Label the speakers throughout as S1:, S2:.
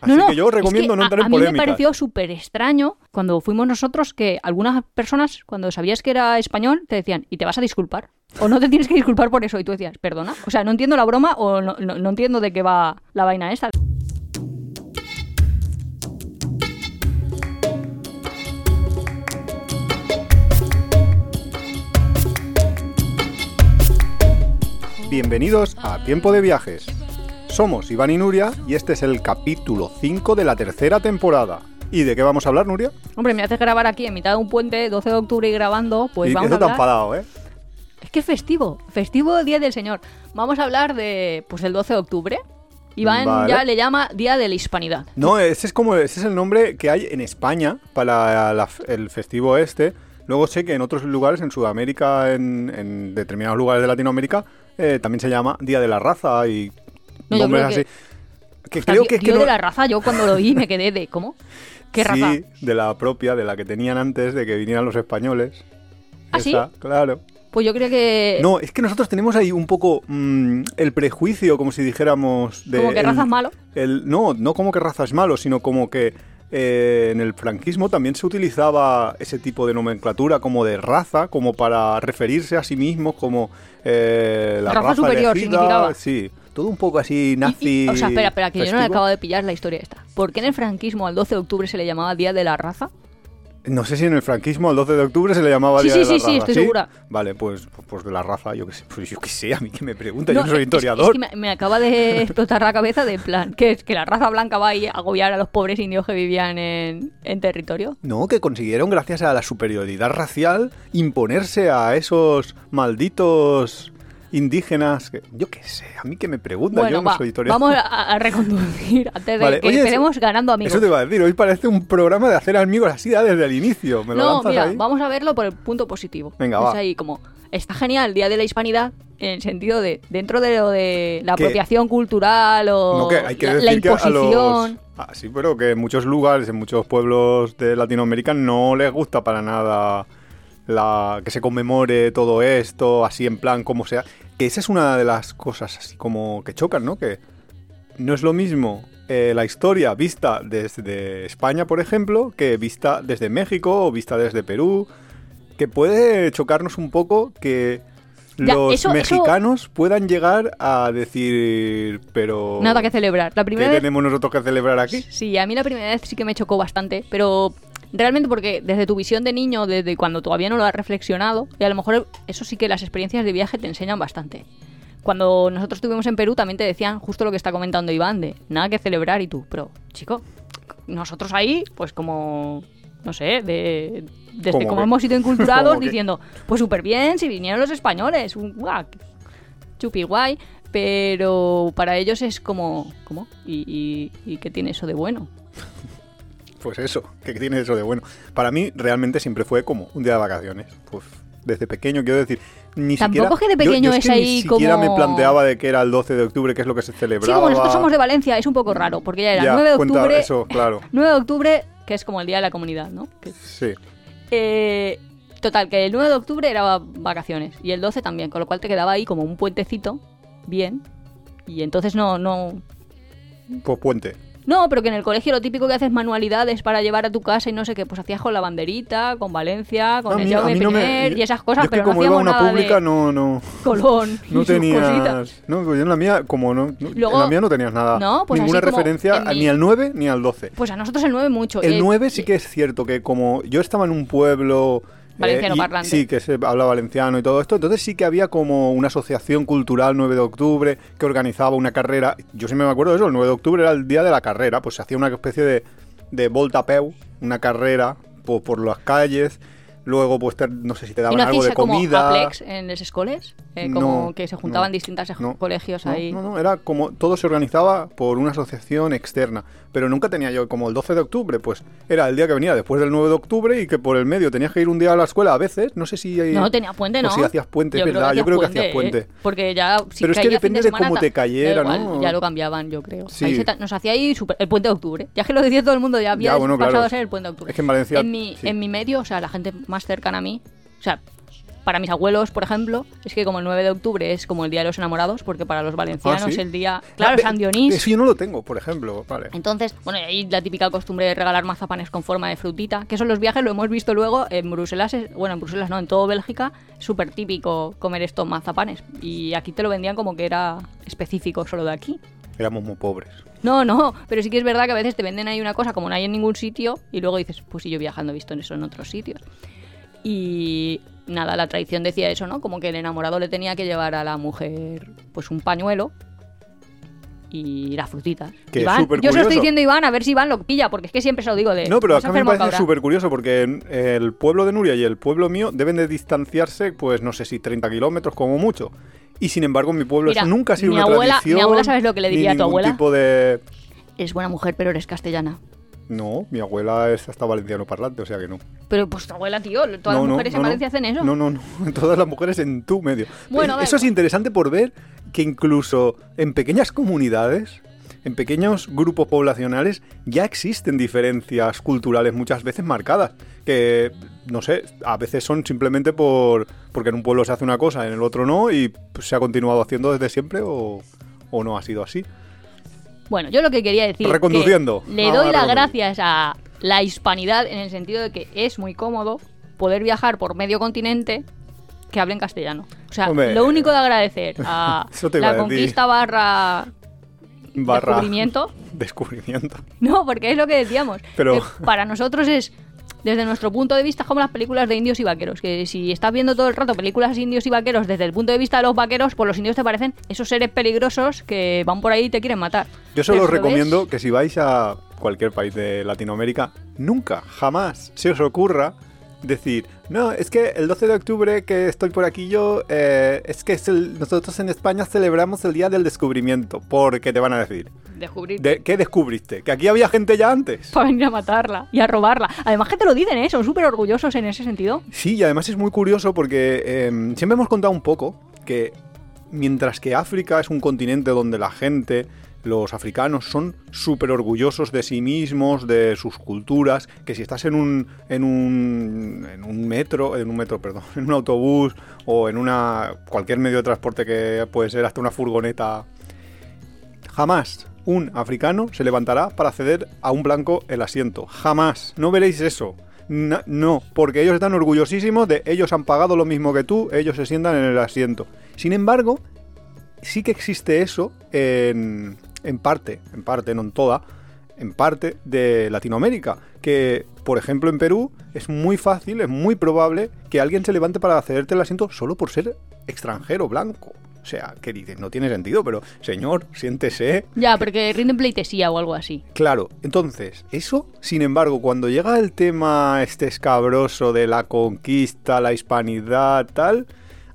S1: Así
S2: no,
S1: que yo
S2: es
S1: recomiendo no
S2: a-
S1: entrar
S2: a,
S1: en
S2: mí me pareció súper extraño cuando fuimos nosotros que algunas personas, cuando sabías que era español, te decían, ¿y te vas a disculpar? O no te tienes que disculpar por eso. Y tú decías, ¿perdona? O sea, no entiendo la broma o no, no- no entiendo de qué va la vaina esta.
S1: Bienvenidos a Tiempo de Viajes. Somos Iván y Nuria y este es el capítulo 5 de la tercera temporada. ¿Y de qué vamos a hablar, Nuria?
S2: Hombre, me haces grabar aquí en mitad de un puente, 12 de octubre y grabando, pues
S1: y
S2: vamos a hablar...
S1: enfadado, ¿eh?
S2: Es que es festivo, festivo Día del Señor. Vamos a hablar de, pues, el 12 de octubre. Iván
S1: Vale.
S2: ya le llama Día de la Hispanidad.
S1: No, ese es como ese es el nombre que hay en España para la- el festivo este. Luego sé que en otros lugares, en Sudamérica, en, en determinados lugares de Latinoamérica, eh, también se llama Día de la Raza y
S2: No, yo creo que-
S1: así. Que creo que es que
S2: tío
S1: no-
S2: de la raza, yo cuando lo oí me quedé de, ¿cómo? ¿Qué raza?
S1: Sí, de la propia, de la que tenían antes de que vinieran los españoles.
S2: ¿Ah, sí?
S1: Claro.
S2: Pues yo creo que...
S1: No, es que nosotros tenemos ahí un poco mm, el prejuicio, como si dijéramos... De
S2: como que
S1: el-
S2: raza es malo.
S1: el- no, no como que raza es malo, sino como que eh, en el franquismo también se utilizaba ese tipo de nomenclatura como de raza, como para referirse a sí mismos como eh, la
S2: Raza
S1: raza,
S2: superior
S1: elegida.
S2: significaba.
S1: Sí, todo un poco así
S2: Y- y-
S1: nazi.
S2: o sea, espera, espera, que yo no le acabo de pillar la historia esta. ¿Por qué en el franquismo al 12 de octubre se le llamaba Día de la Raza?
S1: No sé si en el franquismo el 12 de octubre se le llamaba
S2: Sí,
S1: Día
S2: sí,
S1: de la
S2: sí, sí,
S1: Raza,
S2: estoy segura.
S1: Vale, pues, pues de la raza, yo qué sé, pues yo qué sé, a mí que me pregunta,
S2: No,
S1: yo no soy
S2: es-
S1: historiador.
S2: Es, que me, me acaba de explotar la cabeza de plan, que es que la raza blanca va a agobiar a los pobres indios que vivían en, en territorio.
S1: No, que consiguieron, gracias a la superioridad racial, imponerse a esos malditos indígenas. Que, yo qué sé, a mí que me pregunta,
S2: Bueno,
S1: yo no
S2: va,
S1: soy historiador.
S2: vamos a, a reconducir antes de que
S1: oye,
S2: empecemos ganando amigos.
S1: Eso te iba a decir, hoy parece un programa de hacer amigos así ya desde el inicio. ¿Me lo
S2: No, mira,
S1: ahí?
S2: vamos a verlo por el punto positivo.
S1: Venga,
S2: es
S1: va.
S2: ahí como, está genial el Día de la Hispanidad en el sentido de, dentro de lo de la apropiación cultural o
S1: No, que hay que
S2: la,
S1: decir
S2: la
S1: que a los-
S2: imposición.
S1: Ah, sí, pero que en muchos lugares, en muchos pueblos de Latinoamérica no les gusta para nada la que se conmemore todo esto, así en plan como sea. Que esa es una de las cosas así como que chocan, ¿no? Que no es lo mismo eh, la historia vista desde España, por ejemplo, que vista desde México o vista desde Perú. Que puede chocarnos un poco que
S2: Ya,
S1: los
S2: eso- eso-
S1: mexicanos puedan llegar a decir, pero...
S2: Nada que celebrar. La
S1: ¿Qué
S2: primera vez
S1: tenemos nosotros que celebrar aquí?
S2: Sí, a mí la primera vez sí que me chocó bastante, pero realmente porque desde tu visión de niño, desde cuando todavía no lo has reflexionado, y a lo mejor eso sí que las experiencias de viaje te enseñan bastante. Cuando nosotros estuvimos en Perú también te decían justo lo que está comentando Iván, de nada que celebrar y tú, pero chico, nosotros ahí, pues como, no sé, de, desde
S1: ¿Cómo
S2: como hemos sido inculturados diciendo, pues súper bien, si vinieron los españoles, un guau, chupi guay, pero para ellos es como, ¿cómo? ¿Y, y, y qué tiene eso de bueno?
S1: Pues eso, ¿qué tiene eso de bueno? Para mí realmente siempre fue como un día de vacaciones. Pues desde pequeño, quiero decir, ni
S2: Tampoco
S1: siquiera...
S2: es que de
S1: yo- yo
S2: pequeño
S1: es que
S2: ahí
S1: ni siquiera
S2: como-
S1: me planteaba de que era el 12 de octubre, que es lo que se celebraba.
S2: Sí, como nosotros somos de Valencia, es un poco raro, porque ya era
S1: Ya,
S2: 9 de octubre,
S1: eso, claro.
S2: 9 de octubre, que es como el Día de la Comunidad, ¿no? Que-
S1: Sí.
S2: eh, total, que el 9 de octubre era vacaciones, y el 12 también, con lo cual te quedaba ahí como un puentecito, bien, y entonces no, no,
S1: Pues puente.
S2: No, pero que en el colegio lo típico que haces manualidades para llevar a tu casa y no sé qué, pues hacías con la banderita, con Valencia, con
S1: A
S2: el
S1: mí-
S2: Jaume
S1: no me-
S2: y esas cosas,
S1: yo es que
S2: pero no
S1: como iba a
S2: hacíamos
S1: una
S2: nada
S1: pública,
S2: de
S1: no, no,
S2: Colón
S1: no tenías... No, yo en la mía, como no... no-
S2: Luego-
S1: en la mía no tenías nada.
S2: No, pues
S1: Ninguna
S2: como
S1: referencia
S2: mi-
S1: ni al 9 ni al 12.
S2: Pues a nosotros el 9 mucho.
S1: El
S2: eh,
S1: 9 sí que es cierto que como yo estaba en un pueblo... eh,
S2: Valenciano
S1: y-
S2: parlante.
S1: Sí, que se habla valenciano y todo esto. Entonces sí que había como una asociación cultural 9 de octubre que organizaba una carrera. Yo sí me acuerdo de eso, el 9 de octubre era el día de la carrera. Pues se hacía una especie de, de volta peu, una carrera por, por las calles. Luego, pues te- no sé si te
S2: ¿Y
S1: daban
S2: no
S1: algo de
S2: como
S1: comida.
S2: aplex en las escuelas? Eh, como
S1: No,
S2: que se juntaban
S1: no,
S2: distintos
S1: no,
S2: colegios ahí.
S1: No, no, era como todo se organizaba por una asociación externa. Pero nunca tenía yo como el 12 de octubre, pues era el día que venía después del 9 de octubre y que por el medio tenías que ir un día a la escuela a veces. No sé si. hay-
S2: No, tenía puente, ¿no?
S1: si hacías puente,
S2: Yo creo
S1: verdad. yo creo que hacías
S2: ¿eh?
S1: puente.
S2: Porque ya. Si
S1: Pero es que depende de
S2: semana,
S1: cómo te cayera,
S2: igual,
S1: ¿no?
S2: Ya lo cambiaban, yo creo.
S1: Sí.
S2: Ahí se ta- nos hacía ahí super- el puente de octubre. Ya es que lo decía todo el mundo, ya había
S1: Ya, bueno,
S2: pasado
S1: claro.
S2: a ser el puente de octubre.
S1: Es que en Valencia,
S2: En mi,
S1: sí.
S2: en mi medio, o sea, la gente más cercana a mí. O sea, para mis abuelos, por ejemplo, es que como el 9 de octubre es como el Día de los Enamorados, porque para los valencianos
S1: Ah, ¿sí?
S2: el día... Claro,
S1: Ah,
S2: San
S1: ve-
S2: Dionís.
S1: Eso yo no lo tengo, por ejemplo. Vale.
S2: Entonces, bueno, y ahí la típica costumbre de regalar mazapanes con forma de frutita, que eso en los viajes lo hemos visto luego en Bruselas, bueno, en Bruselas no, en todo Bélgica, súper típico comer estos mazapanes. Y aquí te lo vendían como que era específico solo de aquí.
S1: Éramos muy pobres.
S2: No, no, pero sí que es verdad que a veces te venden ahí una cosa como no hay en ningún sitio y luego dices, pues sí, yo viajando he visto eso en otros sitios. Y nada, la tradición decía eso, ¿no? Como que el enamorado le tenía que llevar a la mujer pues un pañuelo y las frutitas.
S1: Que
S2: Iván, yo se lo estoy diciendo a Iván a ver si Iván lo pilla, porque es que siempre se lo digo de...
S1: No, pero
S2: "Vas
S1: acá me
S2: enfermo,
S1: parece
S2: cabra".
S1: súper curioso porque el pueblo de Nuria y el pueblo mío deben de distanciarse, pues no sé si 30 kilómetros como mucho. Y sin embargo, en mi pueblo
S2: Mira,
S1: eso nunca ha sido
S2: mi
S1: una
S2: abuela-
S1: tradición.
S2: mi abuela, ¿sabes lo que le diría a tu abuela?
S1: tipo de...
S2: Es buena mujer, pero eres castellana.
S1: No, mi abuela es hasta valenciano parlante, o sea que no.
S2: Pero pues tu abuela, tío, todas
S1: No,
S2: las mujeres
S1: no,
S2: en
S1: no.
S2: Valencia hacen eso.
S1: No, no, no. Todas las mujeres en tu medio.
S2: Bueno,
S1: eso es interesante por ver que incluso en pequeñas comunidades, en pequeños grupos poblacionales, ya existen diferencias culturales muchas veces marcadas. Que, no sé, a veces son simplemente por porque en un pueblo se hace una cosa, en el otro no, y pues, se ha continuado haciendo desde siempre o, o no ha sido así.
S2: Bueno, yo lo que quería decir. que
S1: Reconduciendo.
S2: le doy las gracias a la hispanidad en el sentido de que es muy cómodo poder viajar por medio continente que hablen castellano. O sea,
S1: Hombre,
S2: lo único de agradecer a la
S1: a
S2: conquista barra
S1: Barra
S2: descubrimiento.
S1: descubrimiento.
S2: No, porque es lo que decíamos.
S1: Pero-
S2: que para nosotros es, desde nuestro punto de vista, como las películas de indios y vaqueros. Que si estás viendo todo el rato películas de indios y vaqueros desde el punto de vista de los vaqueros, pues los indios te parecen esos seres peligrosos que van por ahí y te quieren matar.
S1: Yo solo os
S2: ves-
S1: recomiendo que si vais a cualquier país de Latinoamérica, nunca, jamás se os ocurra decir, no, es que el 12 de octubre que estoy por aquí yo, eh, es que es el- nosotros en España celebramos el Día del Descubrimiento, porque te van a decir,
S2: Descubrir.
S1: ¿de ¿qué descubriste? ¿Que aquí había gente ya antes?
S2: Para venir a matarla y a robarla. Además que te lo dicen, ¿eh? Son súper orgullosos en ese sentido.
S1: Sí, y además es muy curioso porque eh, siempre hemos contado un poco que mientras que África es un continente donde la gente, los africanos, son súper orgullosos de sí mismos, de sus culturas, que si estás en un, en un, en un metro, en un metro, perdón, en un autobús o en una cualquier medio de transporte que puede ser hasta una furgoneta, jamás un africano se levantará para ceder a un blanco el asiento. Jamás. No veréis eso. Na- no, porque ellos están orgullosísimos de ellos han pagado lo mismo que tú, ellos se sientan en el asiento. Sin embargo, sí que existe eso en, en parte, en parte, no en toda, en parte de Latinoamérica. Que, por ejemplo, en Perú es muy fácil, es muy probable que alguien se levante para cederte el asiento solo por ser extranjero, blanco. O sea, que dices, no tiene sentido, pero señor, siéntese.
S2: Ya, porque rinden pleitesía o algo así.
S1: Claro, entonces, eso, sin embargo, cuando llega el tema este escabroso de la conquista, la hispanidad, tal,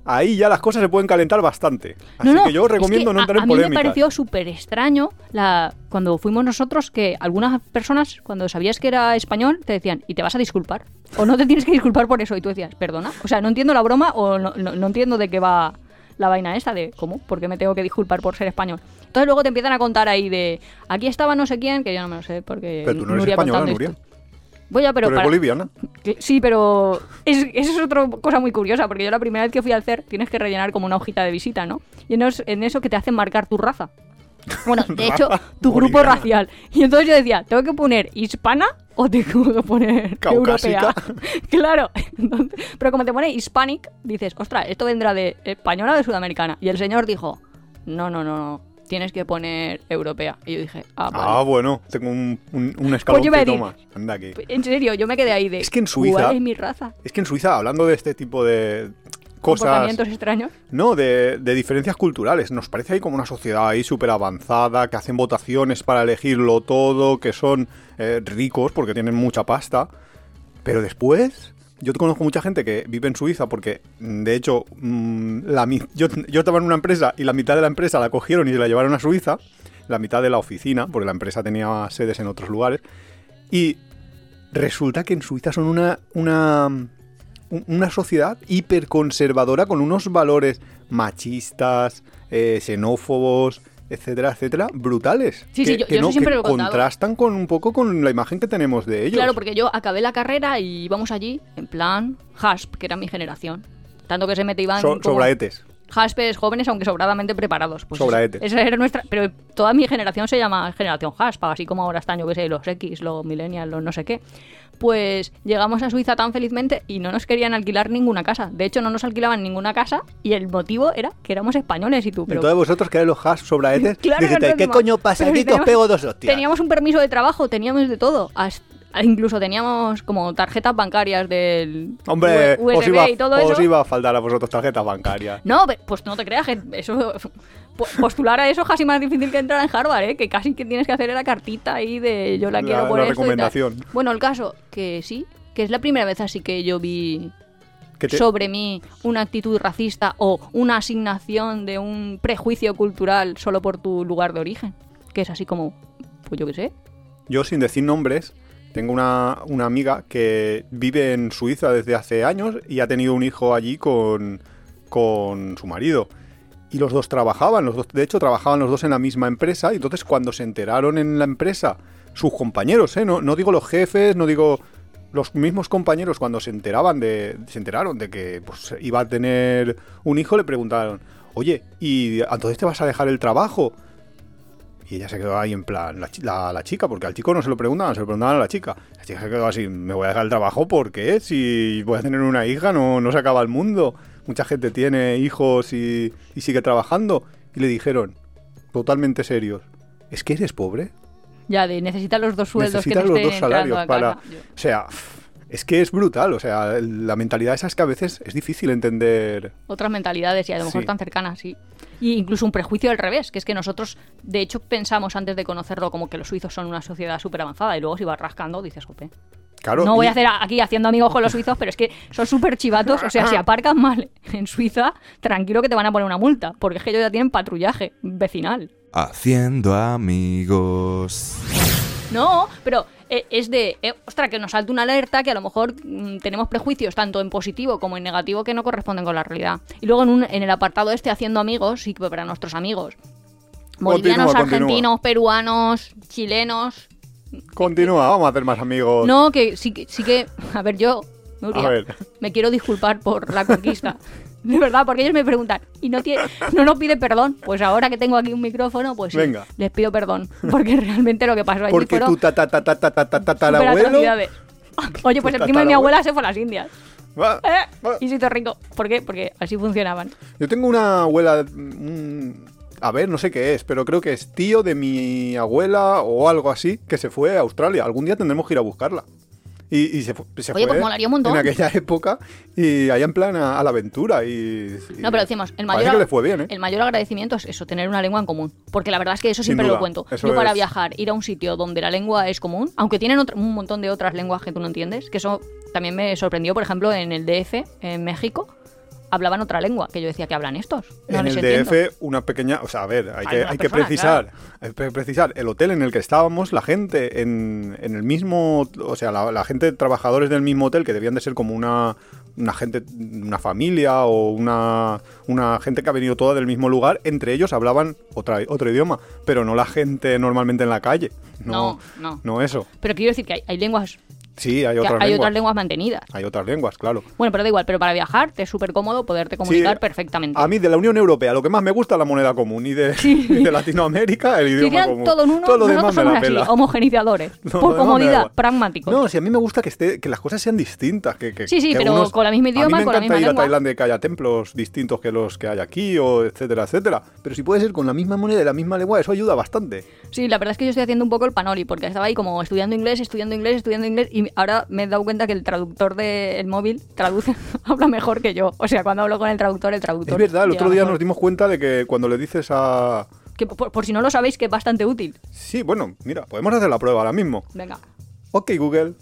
S1: ahí ya las cosas se pueden calentar bastante. Así
S2: no, no,
S1: que yo os
S2: es
S1: recomiendo
S2: que
S1: no
S2: a-
S1: entrar en
S2: A mí me pareció súper extraño la, cuando fuimos nosotros que algunas personas, cuando sabías que era español, te decían, y te vas a disculpar. O no te tienes que disculpar por eso. Y tú decías, perdona. O sea, no entiendo la broma o no, no- no entiendo de qué va la vaina esta de cómo, por qué me tengo que disculpar por ser español. Entonces luego te empiezan a contar ahí de aquí estaba no sé quién, que yo no me lo sé porque
S1: Pero tú no eres
S2: Nuria
S1: española, Nuria.
S2: esto. Voy a, pero
S1: Pero
S2: para-
S1: boliviana.
S2: Sí, pero es, eso es otra cosa muy curiosa, porque yo la primera vez que fui al CER tienes que rellenar como una hojita de visita, ¿no? Y en, es- en eso que te hacen marcar tu raza. Bueno, de hecho, tu grupo
S1: boliviana.
S2: racial. Y entonces yo decía, ¿tengo que poner hispana o tengo que poner
S1: Caucásica.
S2: europea? claro. Entonces- pero como te pone hispanic, dices, ostras, esto vendrá de española o de sudamericana. Y el señor dijo, no, no, no, no, tienes que poner europea. Y yo dije, ah, vale.
S1: Ah, bueno, tengo un, un, un
S2: Pues
S1: más. Anda aquí.
S2: En serio, yo me quedé ahí de,
S1: Es que en Suiza-
S2: ¿cuál es mi raza?
S1: Es que en Suiza, hablando de este tipo de cosas...
S2: Comportamientos extraños.
S1: No, de, de diferencias culturales. Nos parece ahí como una sociedad ahí súper avanzada, que hacen votaciones para elegirlo todo, que son eh, ricos porque tienen mucha pasta. Pero después, yo conozco mucha gente que vive en Suiza porque, mm, de hecho, mm, yo, yo estaba en una empresa y la mitad de la empresa la cogieron y la llevaron a Suiza, la mitad de la oficina, porque la empresa tenía sedes en otros lugares. Y resulta que en Suiza son una, una, un- una sociedad hiperconservadora con unos valores machistas, eh, xenófobos, etcétera, etcétera, brutales.
S2: Sí,
S1: que,
S2: sí, yo-
S1: que
S2: yo eso
S1: no,
S2: siempre
S1: que
S2: lo he contado.
S1: contrastan con un poco con la imagen que tenemos de ellos.
S2: Claro, porque yo acabé la carrera y íbamos allí en plan HASP, que era mi generación. Tanto que se mete Iván
S1: So-
S2: como
S1: sobraetes.
S2: Jaspes jóvenes, aunque sobradamente preparados. Pues
S1: Sobraetes.
S2: Esa era nuestra... Pero toda mi generación se llama generación jaspa, así como ahora están, yo qué sé, los X, los millennials, los no sé qué. Pues llegamos a Suiza tan felizmente y no nos querían alquilar ninguna casa. De hecho, no nos alquilaban ninguna casa y el motivo era que éramos españoles y tú. Pero
S1: Entonces vosotros que los hash sobraetes,
S2: Claro,
S1: dijiste,
S2: nosotros
S1: ¿qué
S2: decimos,
S1: coño pasa aquí?
S2: si
S1: os pego dos hostias.
S2: Teníamos un permiso de trabajo, teníamos de todo. Hasta- incluso teníamos como tarjetas bancarias del
S1: Hombre,
S2: USB
S1: os iba,
S2: y todo
S1: os
S2: eso.
S1: iba a faltar a vosotros tarjetas bancarias.
S2: No, pues no te creas que eso po- postular a eso es casi más difícil que entrar en Harvard, ¿eh? Que casi que tienes que hacer la cartita ahí de yo la,
S1: La-
S2: quiero por
S1: la
S2: esto y tal.
S1: recomendación.
S2: Bueno, el caso que sí, que es la primera vez así que yo vi
S1: te-
S2: sobre mí una actitud racista o una asignación de un prejuicio cultural solo por tu lugar de origen, que es así como pues yo qué sé.
S1: Yo, sin decir nombres, tengo una, una amiga que vive en Suiza desde hace años y ha tenido un hijo allí con, con su marido. Y los dos trabajaban, los dos, de hecho trabajaban los dos en la misma empresa. Y entonces cuando se enteraron en la empresa, sus compañeros, ¿eh? no, no digo los jefes, no digo los mismos compañeros, cuando se enteraban de, se enteraron de que pues, iba a tener un hijo, le preguntaron, oye, ¿y entonces te vas a dejar el trabajo? Y ella se quedó ahí en plan, la, la- la chica, porque al chico no se lo preguntaban, se lo preguntaban a la chica. La chica se quedó así, me voy a dejar el trabajo porque si voy a tener una hija no, no se acaba el mundo. Mucha gente tiene hijos y, y sigue trabajando. Y le dijeron, totalmente serios, ¿es que eres pobre?
S2: Ya de necesitas los dos sueldos
S1: Necesitas
S2: que te
S1: los
S2: estén
S1: dos salarios para...
S2: Yo-
S1: O sea, es que es brutal. O sea, la mentalidad esa es que a veces es difícil entender...
S2: otras mentalidades y a lo mejor
S1: Sí.
S2: tan cercanas, sí. Y incluso un prejuicio al revés, que es que nosotros, de hecho, pensamos antes de conocerlo como que los suizos son una sociedad súper avanzada y luego si vas rascando dices, jope.
S1: Claro,
S2: no voy
S1: y-
S2: a hacer aquí haciendo amigos con los suizos, pero es que son súper chivatos. O sea, si aparcas mal en Suiza, tranquilo que te van a poner una multa, porque es que ellos ya tienen patrullaje vecinal.
S3: Haciendo amigos.
S2: No, pero es de, eh, ostras, que nos salta una alerta que a lo mejor mm, tenemos prejuicios tanto en positivo como en negativo que no corresponden con la realidad. Y luego en, un- en el apartado este haciendo amigos, sí que para nuestros amigos. Bolivianos,
S1: Continúa, continúa.
S2: argentinos, peruanos, chilenos.
S1: Continúa, vamos a hacer más amigos.
S2: No, que sí que, sí que a ver, yo, Nuria,
S1: A ver.
S2: me quiero disculpar por la conquista. De verdad, porque ellos me preguntan, ¿y no, tiene, no nos pide perdón? Pues ahora que tengo aquí un micrófono, pues sí, les pido perdón. Porque realmente lo que pasó allí
S1: Porque
S2: fueron
S1: tu ta ta ta ta ta ta ta
S2: súper
S1: tatarabuelo...
S2: Oye, pues el
S1: Tu
S2: primo de mi abuela se fue a las Indias.
S1: Va,
S2: ¿Eh?
S1: va.
S2: Y Sito Rico. ¿Por qué? Porque así funcionaban.
S1: Yo tengo una abuela. mm, a ver, no sé qué es, pero creo que es tío de mi abuela o algo así que se fue a Australia. Algún día tendremos que ir a buscarla. Y, y se, se
S2: Oye,
S1: fue
S2: pues molaría un montón.
S1: en aquella época y allá en plan a, a la aventura. Y, y
S2: No, pero decimos, el mayor,
S1: que le fue bien, ¿eh?
S2: el mayor agradecimiento es eso, tener una lengua en común. Porque la verdad es que eso
S1: Sin
S2: siempre
S1: duda,
S2: lo cuento. Yo para viajar, ir a un sitio donde la lengua es común, aunque tienen un montón de otras lenguas que tú no entiendes, que eso también me sorprendió, por ejemplo, en el DF, en México, hablaban otra lengua, que yo decía que hablan estos. No
S1: en
S2: les
S1: el
S2: entiendo.
S1: DF, una pequeña. O sea, a ver, hay,
S2: Hay
S1: que, hay que precisar. Hay que precisar. El hotel en el que estábamos, la gente en, en el mismo. O sea, la, la gente, trabajadores del mismo hotel, que debían de ser como una. Una gente, una familia o una, una gente que ha venido toda del mismo lugar, entre ellos hablaban otra, otro idioma, pero no la gente normalmente en la calle. No,
S2: No, no.
S1: no eso.
S2: Pero quiero decir que hay, hay lenguas,
S1: Sí, hay otras
S2: hay
S1: lenguas.
S2: otras lenguas mantenidas.
S1: Hay otras lenguas, claro.
S2: Bueno, pero da igual, pero para viajar te es súper cómodo poderte comunicar
S1: Sí,
S2: perfectamente.
S1: A mí de la Unión Europea lo que más me gusta es la moneda común y de, y de Latinoamérica el idioma común.
S2: todo en uno,
S1: Todo lo demás me
S2: somos
S1: la
S2: así, homogenizadores.
S1: No,
S2: por
S1: me
S2: comodidad, pragmáticos.
S1: No, si a mí me gusta que esté que las cosas sean distintas. Que, que-
S2: Sí, sí,
S1: que
S2: pero
S1: unos-
S2: con la misma
S1: A
S2: idioma,
S1: mí me
S2: con la misma
S1: ir
S2: lengua.
S1: a Tailandia que haya templos distintos que los que hay aquí, o etcétera, etcétera. Pero si puede ser con la misma moneda y la misma lengua, eso ayuda bastante.
S2: Sí, la verdad es que yo estoy haciendo un poco el panoli, porque estaba ahí como estudiando inglés, estudiando inglés, estudiando inglés, y ahora me he dado cuenta que el traductor del móvil traduce, habla mejor que yo. O sea, cuando hablo con el traductor, el traductor.
S1: Es verdad, el otro día
S2: mejor.
S1: nos dimos cuenta de que cuando le dices a...
S2: Que por, por si no lo sabéis, que es bastante útil.
S1: Sí, bueno, mira, podemos hacer la prueba ahora mismo.
S2: Venga.
S1: Ok, Google.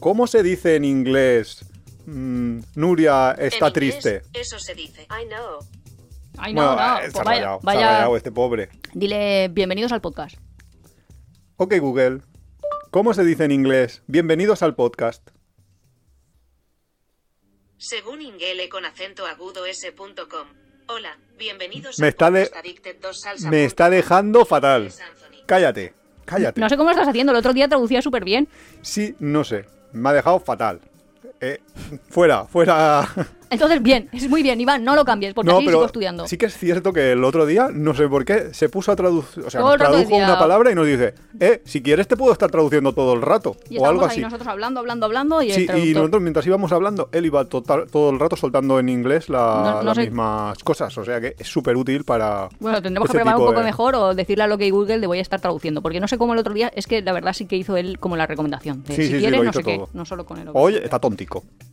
S1: ¿Cómo se dice en inglés mm, Nuria está
S4: En inglés,
S1: triste?
S4: Eso se dice. I know.
S2: Ay, no,
S1: Bueno,
S2: no.
S1: eh,
S2: pues
S1: se ha
S2: vaya,
S1: rayado, se ha
S2: vaya.
S1: rayado este pobre.
S2: Dile bienvenidos al podcast.
S1: Ok, Google. ¿Cómo se dice en inglés? Bienvenidos al podcast.
S4: Según Ingele con acento agudo s.com. Hola, bienvenidos
S1: Me
S4: a
S1: está de-
S4: Podcast Addicted 2 Salsa
S1: Me está dejando fatal. Cállate, cállate.
S2: No sé cómo lo estás haciendo, el otro día traducía súper bien.
S1: Sí, no sé. Me ha dejado fatal. eh, fuera, fuera.
S2: Entonces, bien, es muy bien, Iván, no lo cambies, porque así sigo estudiando.
S1: sí que es cierto que el otro día, no sé por qué, se puso a traducir, o sea, nos tradujo
S2: decía-
S1: una palabra y nos dice, eh, si quieres te puedo estar traduciendo todo el rato,
S2: Y
S1: o algo
S2: estábamos
S1: así.
S2: ahí nosotros hablando, hablando, hablando y el
S1: Sí, y
S2: traductor.
S1: nosotros mientras íbamos hablando, él iba total- todo el rato soltando en inglés la-
S2: No- no
S1: las
S2: sé-
S1: mismas cosas, o sea que es súper útil para...
S2: Bueno, tendremos que preparar un poco
S1: de-
S2: mejor o decirle a lo que Google le voy a estar traduciendo, porque no sé cómo el otro día, es que la verdad sí que hizo él como la recomendación. de
S1: Sí,
S2: si
S1: sí, sí,
S2: quieres,
S1: lo
S2: no sé qué, no solo con el
S1: Oye, está.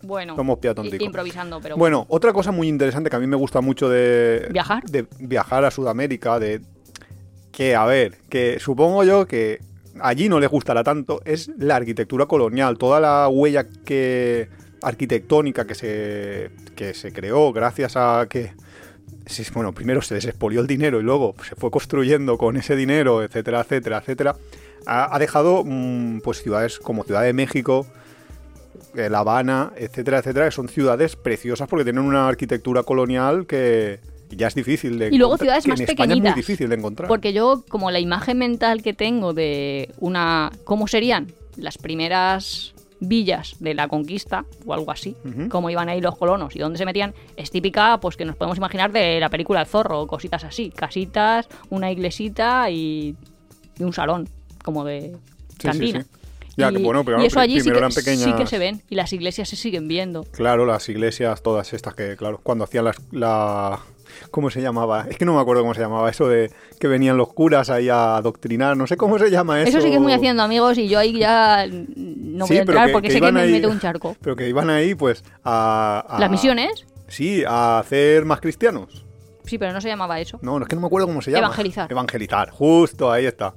S2: Bueno,
S1: tontico.
S2: i- improvisando, pero
S1: Bueno, otra cosa muy interesante que a mí me gusta mucho de
S2: ¿Viajar?
S1: de viajar a Sudamérica, de que a ver, que supongo yo que allí no les gustará tanto es la arquitectura colonial, toda la huella que arquitectónica que se que se creó gracias a que bueno, primero se les expolió el dinero y luego se fue construyendo con ese dinero, etcétera, etcétera, etcétera, ha, ha dejado mm, pues ciudades como Ciudad de México, La Habana, etcétera, etcétera, que son ciudades preciosas porque tienen una arquitectura colonial que ya es difícil de
S2: Y luego ciudades
S1: que
S2: más
S1: en España es
S2: pequeñitas.
S1: muy difícil de encontrar.
S2: Porque yo, como la imagen mental que tengo de una. ¿Cómo serían las primeras villas de la conquista o algo así?
S1: Ujú.
S2: Cómo iban ahí los colonos y dónde se metían. Es típica, pues que nos podemos imaginar de la película El Zorro o cositas así. Casitas, una iglesita y, y un salón, como de
S1: sí,
S2: cantina.
S1: sí. Ya, que
S2: Y-
S1: bueno, pero
S2: y eso allí sí que,
S1: eran pequeñas.
S2: sí que se ven y las iglesias se siguen viendo.
S1: Claro, las iglesias, todas estas que, claro, cuando hacían las, la... ¿Cómo se llamaba? Es que no me acuerdo cómo se llamaba. Eso de que venían los curas ahí a adoctrinar. No sé cómo se llama eso.
S2: Eso sí que es muy haciendo amigos y yo ahí ya no
S1: Sí,
S2: voy a
S1: pero
S2: entrar
S1: que-
S2: porque
S1: que
S2: sé que me
S1: ahí-
S2: meto un charco.
S1: Pero que iban ahí, pues, a... a-
S2: ¿Las misiones?
S1: Sí, a hacer más cristianos.
S2: Sí, pero no se llamaba eso.
S1: No, no es que no me acuerdo cómo se llama.
S2: Evangelizar.
S1: Evangelizar, justo, ahí está.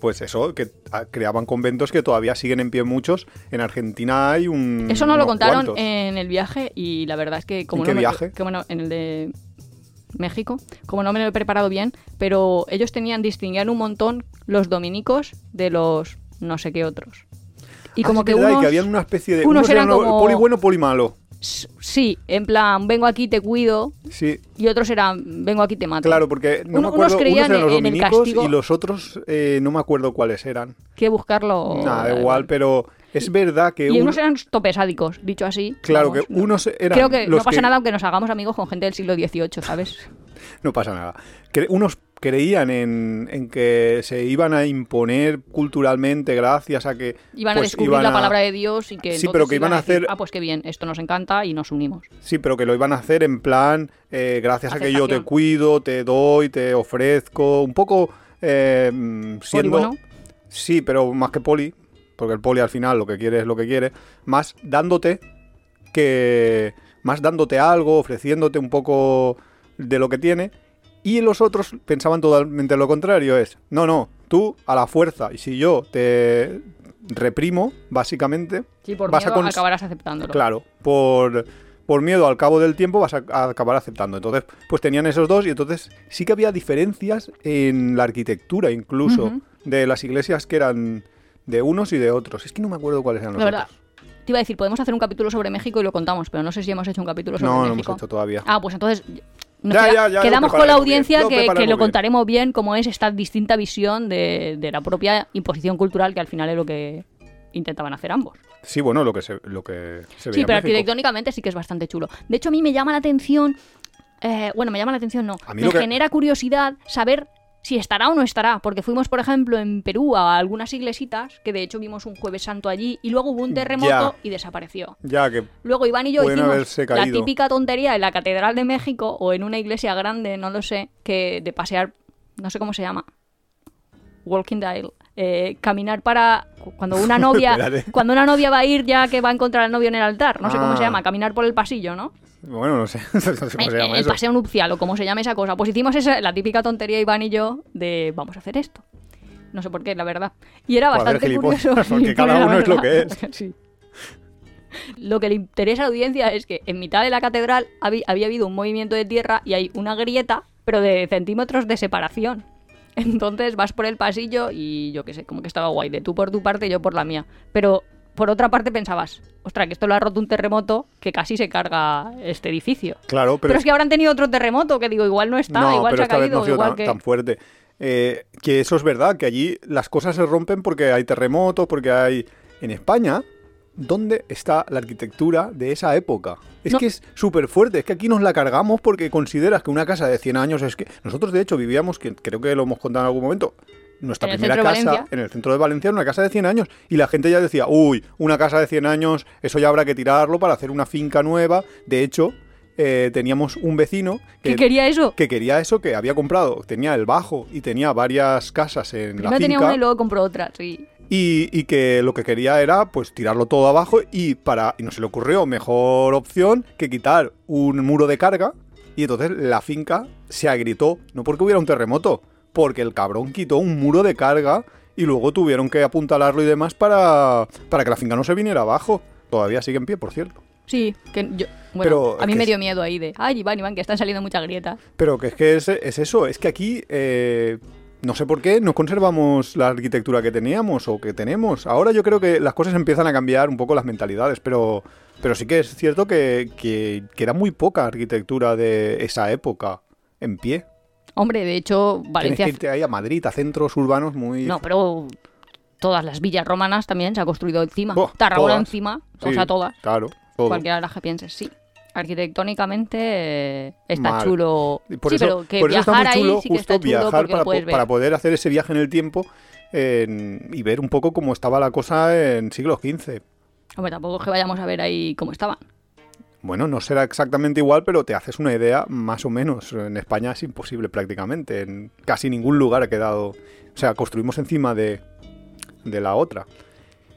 S1: Pues eso, que creaban conventos que todavía siguen en pie muchos. En Argentina hay un.
S2: Eso no lo
S1: unos
S2: contaron
S1: cuantos.
S2: en el viaje y la verdad es que como
S1: ¿En
S2: no
S1: qué
S2: me-
S1: viaje?
S2: como no- en el de México, como no me lo he preparado bien, pero ellos tenían distinguían un montón los dominicos de los no sé qué otros. Y
S1: Ah,
S2: como que
S1: verdad, y
S2: unos,
S1: que habían una especie de.
S2: unos eran
S1: eran
S2: como-
S1: poli bueno, poli malo.
S2: Sí, en plan, vengo aquí te cuido
S1: Sí,
S2: y otros eran vengo aquí te mato.
S1: claro, porque no
S2: Uno-
S1: me
S2: unos
S1: acuerdo.
S2: creían
S1: unos eran los
S2: en el
S1: dominicos
S2: castigo-
S1: y los otros eh, no me acuerdo cuáles eran.
S2: que buscarlo.
S1: Nada,
S2: da
S1: igual, pero es verdad que.
S2: Y
S1: un-
S2: unos eran topesádicos, dicho así.
S1: Claro, que
S2: no.
S1: unos eran.
S2: Creo que
S1: los
S2: no pasa
S1: que-
S2: nada aunque nos hagamos amigos con gente del siglo XVIII, ¿sabes?
S1: No pasa nada. Cre- unos creían en, en que se iban a imponer culturalmente gracias a que
S2: Iban a
S1: pues,
S2: descubrir
S1: iban
S2: la palabra de Dios y que
S1: Sí, pero que iban a
S2: decir,
S1: hacer-
S2: ah pues qué bien esto nos encanta y nos unimos
S1: Sí, pero que lo iban a hacer en plan, eh, gracias a que yo te cuido, te doy, te ofrezco, un poco eh, mm, siendo...
S2: bueno.
S1: Sí, pero más que poli, porque el poli al final lo que quiere es lo que quiere, más dándote que... Más dándote algo, ofreciéndote un poco de lo que tiene. Y los otros pensaban totalmente lo contrario, es, no, no, tú a la fuerza, y si yo te reprimo, básicamente,
S2: sí por
S1: Vas a
S2: miedo acabarás aceptándolo
S1: Claro, por, por miedo al cabo del tiempo vas a, a acabar aceptando. Entonces, pues tenían esos dos y entonces sí que había diferencias en la arquitectura incluso de las iglesias que eran de unos y de otros. Es que no me acuerdo cuáles eran los
S2: la verdad
S1: otros.
S2: te iba a decir podemos hacer un capítulo sobre México y lo contamos pero no sé si hemos hecho un capítulo sobre
S1: No, no hemos
S2: México
S1: hecho todavía.
S2: ah pues entonces
S1: Ya,
S2: queda-
S1: ya,
S2: quedamos con la audiencia
S1: bien, lo
S2: que, que lo
S1: bien.
S2: contaremos bien cómo es esta distinta visión de, de la propia imposición cultural que al final es lo que intentaban hacer ambos
S1: Sí, bueno, lo que se, lo que se
S2: Sí, pero arquitectónicamente sí que es bastante chulo. De hecho, a mí me llama la atención. eh, bueno, me llama la atención, no.
S1: A mí
S2: Me
S1: que-
S2: genera curiosidad saber si estará o no estará. Porque fuimos, por ejemplo, en Perú a algunas iglesitas, que de hecho vimos un Jueves Santo allí, y luego hubo un terremoto
S1: Ya.
S2: y desapareció.
S1: Ya que
S2: Luego Iván y yo hicimos la típica tontería en la Catedral de México o en una iglesia grande, no lo sé, que de pasear, no sé cómo se llama. Walking the aisle. Eh, caminar para cu- cuando una novia cuando una novia va a ir ya que va a encontrar al novio en el altar no sé cómo
S1: Ah.
S2: se llama caminar por el pasillo no
S1: bueno, no sé, no sé cómo se
S2: el,
S1: llama
S2: paseo nupcial o como se llame esa cosa pues hicimos esa, la típica tontería Iván y yo de vamos a hacer esto no sé por qué la verdad y era bastante curioso
S1: porque cada uno es lo que es.
S2: Sí. Lo que le interesa a la audiencia es que en mitad de la catedral habí- había habido un movimiento de tierra y hay una grieta, pero de centímetros de separación. Entonces vas por el pasillo y yo qué sé, como que estaba guay, de tú por tu parte y yo por la mía. Pero por otra parte pensabas, ostras, que esto lo ha roto un terremoto que casi se carga este edificio.
S1: Claro,
S2: Pero, es que habrán tenido otro terremoto que digo, igual no está,
S1: no,
S2: igual
S1: pero
S2: se ha
S1: no
S2: caído,
S1: sido
S2: igual
S1: tan,
S2: que...
S1: tan fuerte. Eh, que eso es verdad, que allí las cosas se rompen porque hay terremotos, porque hay... En España ¿dónde está la arquitectura de esa época? Es
S2: No.
S1: que es súper fuerte, es que aquí nos la cargamos porque consideras que una casa de 100 años es que... Nosotros de hecho vivíamos, que creo que lo hemos contado en algún momento, nuestra primera casa en el centro de Valencia era una casa de 100 años y la gente ya decía, uy, una casa de 100 años, eso ya habrá que tirarlo para hacer una finca nueva. De hecho, eh, teníamos un vecino
S2: ¿Qué quería eso?
S1: que quería eso, que había comprado, tenía el bajo y tenía varias casas en la
S2: Primero tenía
S1: finca
S2: una y luego compró otra, sí.
S1: y, y que lo que quería era pues tirarlo todo abajo y para y no se le ocurrió mejor opción que quitar un muro de carga y entonces la finca se agritó, no porque hubiera un terremoto, porque el cabrón quitó un muro de carga y luego tuvieron que apuntalarlo y demás para, para que la finca no se viniera abajo. Todavía sigue en pie, por cierto.
S2: Sí, que yo... Bueno,
S1: Pero
S2: a mí me
S1: es-
S2: dio miedo ahí de... Ay, Iván, Iván, que están saliendo muchas grietas.
S1: Pero que es que es, es eso, es que aquí eh, no sé por qué no conservamos la arquitectura que teníamos o que tenemos. Ahora yo creo que las cosas empiezan a cambiar un poco las mentalidades, pero, pero sí que es cierto que, que queda muy poca arquitectura de esa época en pie.
S2: Hombre, de hecho,
S1: Tienes
S2: Valencia...
S1: que irte ahí a Madrid, a centros urbanos muy...
S2: No, pero todas las villas romanas también se ha construido encima.
S1: Oh,
S2: Tarragona
S1: todas.
S2: encima,
S1: Sí,
S2: o sea, todas.
S1: Claro, todo.
S2: Cualquiera de las que pienses, sí. Arquitectónicamente eh, está
S1: Mal.
S2: chulo.
S1: Por
S2: sí,
S1: eso,
S2: pero que
S1: por eso está
S2: viajar
S1: muy chulo
S2: ahí sí que está chulo
S1: viajar para, po- poder hacer ese viaje en el tiempo en- y ver un poco cómo estaba la cosa en siglo XV.
S2: Hombre, tampoco es que vayamos a ver ahí cómo estaban.
S1: Bueno, no será exactamente igual, pero te haces una idea más o menos. En España es imposible prácticamente. En casi ningún lugar ha quedado... O sea, construimos encima de, de la otra.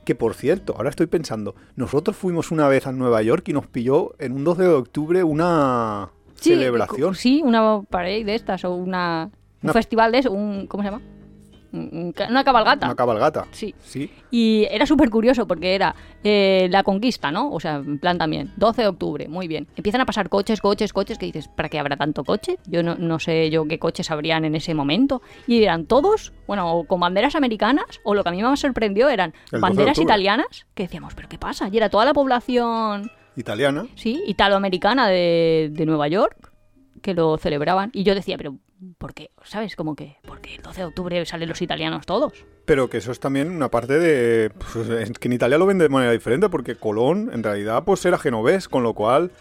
S1: Que por cierto, ahora estoy pensando, nosotros fuimos una vez a Nueva York y nos pilló en un 12 de octubre una
S2: Sí,
S1: celebración.
S2: Sí, una parade de estas o una, un festival de eso, un, ¿cómo se llama? Un- un ca- Una cabalgata.
S1: Una cabalgata.
S2: Sí.
S1: Sí.
S2: Y era súper curioso porque era eh, la conquista, ¿no? O sea, en plan también, 12 de octubre, muy bien. Empiezan a pasar coches, coches, coches, que dices, ¿para qué habrá tanto coche? Yo no, no sé yo qué coches habrían en ese momento. Y eran todos, bueno, o con banderas americanas, o lo que a mí me sorprendió eran
S1: El 12 de
S2: banderas italianas, que decíamos, ¿pero qué pasa? Y era toda la población,
S1: Italiana.
S2: sí, italoamericana de, de Nueva York, que lo celebraban. Y yo decía, pero ¿por qué? ¿Sabes? Como que, porque el 12 de octubre salen los italianos todos.
S1: Pero que eso es también una parte de... pues, es que en Italia lo ven de manera diferente porque Colón en realidad pues era genovés, con lo cual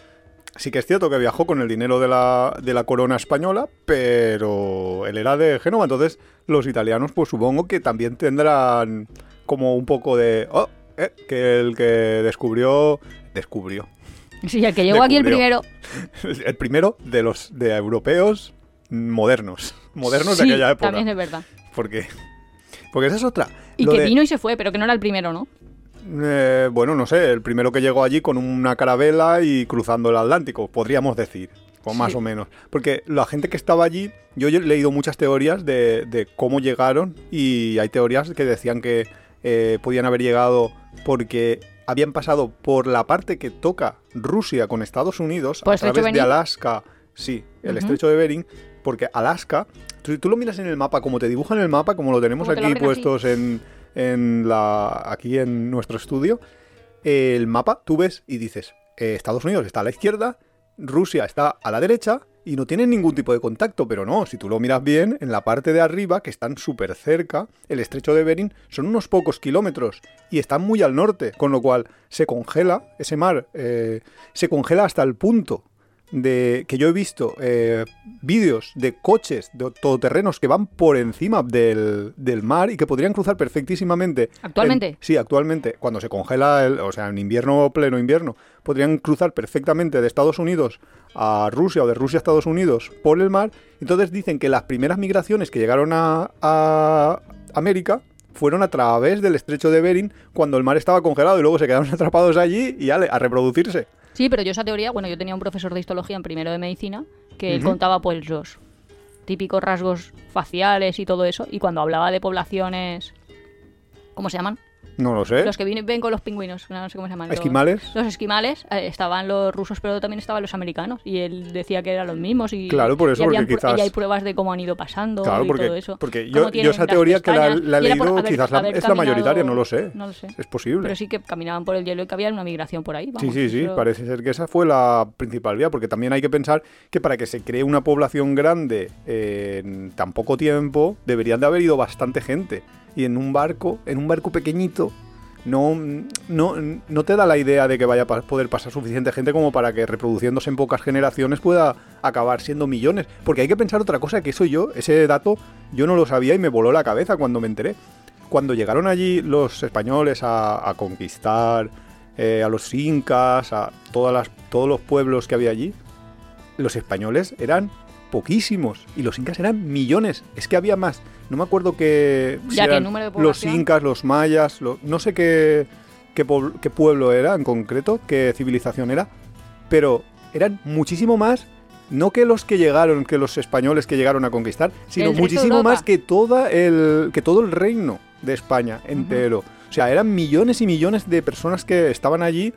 S1: sí que es cierto que viajó con el dinero de la, de la corona española, pero él era de Génova, entonces los italianos pues supongo que también tendrán como un poco de... Oh, eh, que el que descubrió... Descubrió.
S2: Sí, el que llegó aquí el primero,
S1: El primero de los de europeos modernos. Modernos
S2: Sí,
S1: de aquella época.
S2: También es verdad.
S1: Porque, porque esa es otra.
S2: Y
S1: Lo
S2: que
S1: de-
S2: vino y se fue, pero que no era el primero, ¿no?
S1: Eh, bueno, no sé, el primero que llegó allí con una carabela y cruzando el Atlántico, podríamos decir, o más
S2: Sí.
S1: o menos. Porque la gente que estaba allí, yo he leído muchas teorías de, de cómo llegaron y hay teorías que decían que eh, podían haber llegado porque habían pasado por la parte que toca Rusia con Estados Unidos
S2: ¿Por
S1: a
S2: estrecho
S1: través
S2: de?
S1: Alaska. Sí, el estrecho de Bering, porque Alaska, tú, tú lo miras en el mapa, como te dibujan en el mapa, como lo tenemos
S2: Como
S1: aquí
S2: así.
S1: puestos en, en la, aquí en nuestro estudio, el mapa tú ves y dices, eh, Estados Unidos está a la izquierda, Rusia está a la derecha y no tienen ningún tipo de contacto, pero no, si tú lo miras bien, en la parte de arriba, que están súper cerca, el estrecho de Bering son unos pocos kilómetros y están muy al norte, con lo cual se congela, ese mar eh, se congela hasta el punto de que yo he visto eh, vídeos de coches de todoterrenos que van por encima del, del mar y que podrían cruzar perfectísimamente.
S2: ¿Actualmente?
S1: En- sí, actualmente. Cuando se congela, el, o sea, en invierno, pleno invierno, podrían cruzar perfectamente de Estados Unidos a Rusia o de Rusia a Estados Unidos por el mar. Entonces dicen que las primeras migraciones que llegaron a, a América fueron a través del estrecho de Bering cuando el mar estaba congelado y luego se quedaron atrapados allí y ale, a reproducirse.
S2: Sí, pero yo esa teoría, bueno, yo tenía un profesor de histología en primero de medicina que él contaba pues los típicos rasgos faciales y todo eso, y cuando hablaba de poblaciones, ¿cómo se llaman?
S1: No lo sé.
S2: Los que vienen, ven con los pingüinos, no sé cómo se llaman.
S1: Esquimales.
S2: Los esquimales, eh, estaban los rusos, pero también estaban los americanos. Y él decía que eran los mismos. Y,
S1: Claro, por eso,
S2: y,
S1: porque
S2: pru- y
S1: quizás-
S2: hay pruebas de cómo han ido pasando
S1: Claro,
S2: y
S1: porque,
S2: todo eso.
S1: porque yo, esa teoría que la, la he
S2: Y
S1: leído
S2: haber-
S1: quizás la- es la mayoritaria, no lo sé.
S2: No lo sé.
S1: Es posible.
S2: Pero sí que caminaban por el hielo y que había una migración por ahí.
S1: Sí,
S2: vamos,
S1: sí, sí, parece ser que esa fue la principal vía, porque también hay que pensar que para que se cree una población grande en tan poco tiempo, deberían de haber ido bastante gente. Y en un barco, en un barco pequeñito, no, no, no te da la idea de que vaya a poder pasar suficiente gente como para que reproduciéndose en pocas generaciones pueda acabar siendo millones. Porque hay que pensar otra cosa, que eso yo, ese dato, yo no lo sabía y me voló la cabeza cuando me enteré. Cuando llegaron allí los españoles a, a conquistar eh, a los incas, a todas las, todos los pueblos que había allí, los españoles eran poquísimos y los incas eran millones. Es que había más. No me acuerdo que si
S2: Ya, ¿qué
S1: eran
S2: de
S1: los incas, los mayas, no sé qué, qué, pueblo era en concreto, qué civilización era, pero eran muchísimo más. No que los que llegaron, que los españoles que llegaron a conquistar, sino muchísimo más que, toda el, que todo el reino de España entero. O sea, eran millones y millones de personas que estaban allí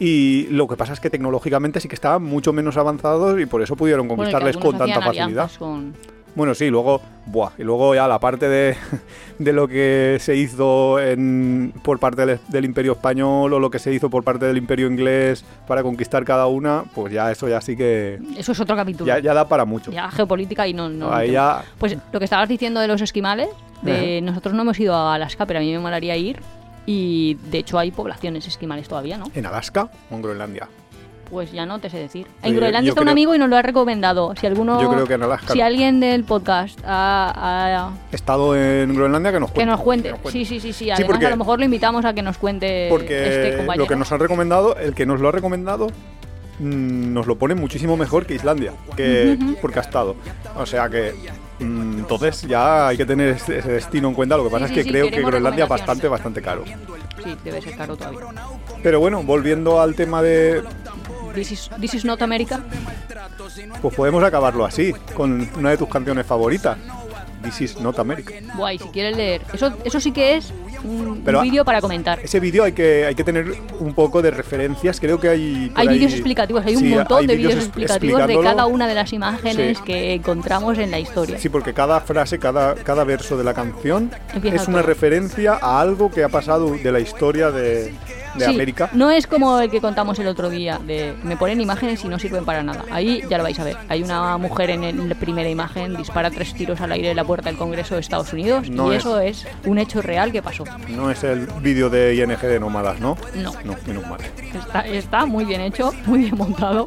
S1: y lo que pasa es que tecnológicamente sí que estaban mucho menos avanzados y por eso pudieron
S2: Bueno,
S1: conquistarles con tanta facilidad.
S2: con-
S1: Bueno, sí, luego, buah, y luego ya la parte de, de lo que se hizo en, por parte del, del Imperio Español o lo que se hizo por parte del Imperio Inglés para conquistar cada una, pues ya eso ya sí que
S2: Eso es otro capítulo.
S1: ya, ya da para mucho.
S2: Ya geopolítica y no... no
S1: Ahí ya,
S2: Pues lo que estabas diciendo de los esquimales, de nosotros no hemos ido a Alaska, pero a mí me molaría ir. Y de hecho hay poblaciones esquimales todavía, ¿no?
S1: en Alaska o en Groenlandia.
S2: Pues ya no te sé decir.
S1: Yo-
S2: En Groenlandia
S1: yo
S2: está un amigo y nos lo ha recomendado. Si alguno,
S1: Yo creo que en Alaska.
S2: si alguien del podcast ha- ha-
S1: estado en Groenlandia que nos
S2: que
S1: cuente.
S2: nos cuente.
S1: que nos
S2: Sí, sí, sí, sí. Además
S1: porque-
S2: a lo mejor lo invitamos a que nos cuente
S1: Porque
S2: este compañero.
S1: lo que nos han recomendado, el que nos lo ha recomendado, mm, nos lo pone muchísimo mejor que Islandia, que porque ha estado. O sea que mm, entonces ya hay que tener ese, destino en cuenta. Lo que pasa
S2: Sí,
S1: es que
S2: sí,
S1: creo que Groenlandia es bastante, bastante caro.
S2: Sí, debe ser caro todavía.
S1: Pero bueno, volviendo al tema de.
S2: This is, this is not America.
S1: Pues podemos acabarlo así, con una de tus canciones favoritas. This is not America.
S2: Guay, si quieres leer. Eso, eso sí que es un, vídeo para comentar.
S1: Ese vídeo hay que, hay que tener un poco de referencias. Creo que hay.
S2: Hay
S1: ahí-
S2: vídeos explicativos, hay un montón
S1: hay
S2: de vídeos explicativos de cada una de las imágenes
S1: Sí.
S2: que encontramos en la historia.
S1: Sí, porque cada frase, cada, cada verso de la canción
S2: Empieza
S1: es una referencia a algo que ha pasado de la historia de, de
S2: Sí,
S1: América.
S2: No es como el que contamos el otro día, de me ponen imágenes y no sirven para nada. Ahí ya lo vais a ver. Hay una mujer en el- la primera imagen, dispara tres tiros al aire en la puerta del Congreso de Estados Unidos
S1: No
S2: y
S1: es.
S2: eso es un hecho real que pasó.
S1: No es el vídeo de ING de nómadas, ¿no?
S2: No.
S1: No, menos mal.
S2: Está, está muy bien hecho, muy bien montado.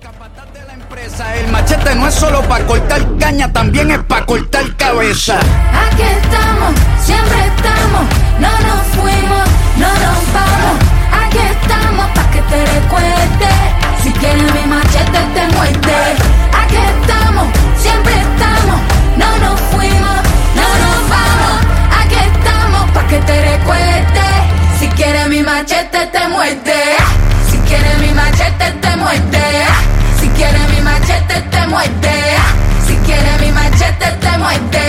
S5: El machete no es solo para cortar caña, también es para cortar cabeza.
S6: Aquí estamos, siempre estamos, no nos fuimos, no nos vamos. Estamos pa' que te recuerde. Si quieres mi machete te. Aquí estamos, siempre estamos, no nos fuimos, no nos vamos. Aquí estamos pa' que te recuerde. Si quieres mi machete te muerde. Si quieres mi machete te muerde. Si quieres mi machete te muerde. Si quieres mi machete te muerde.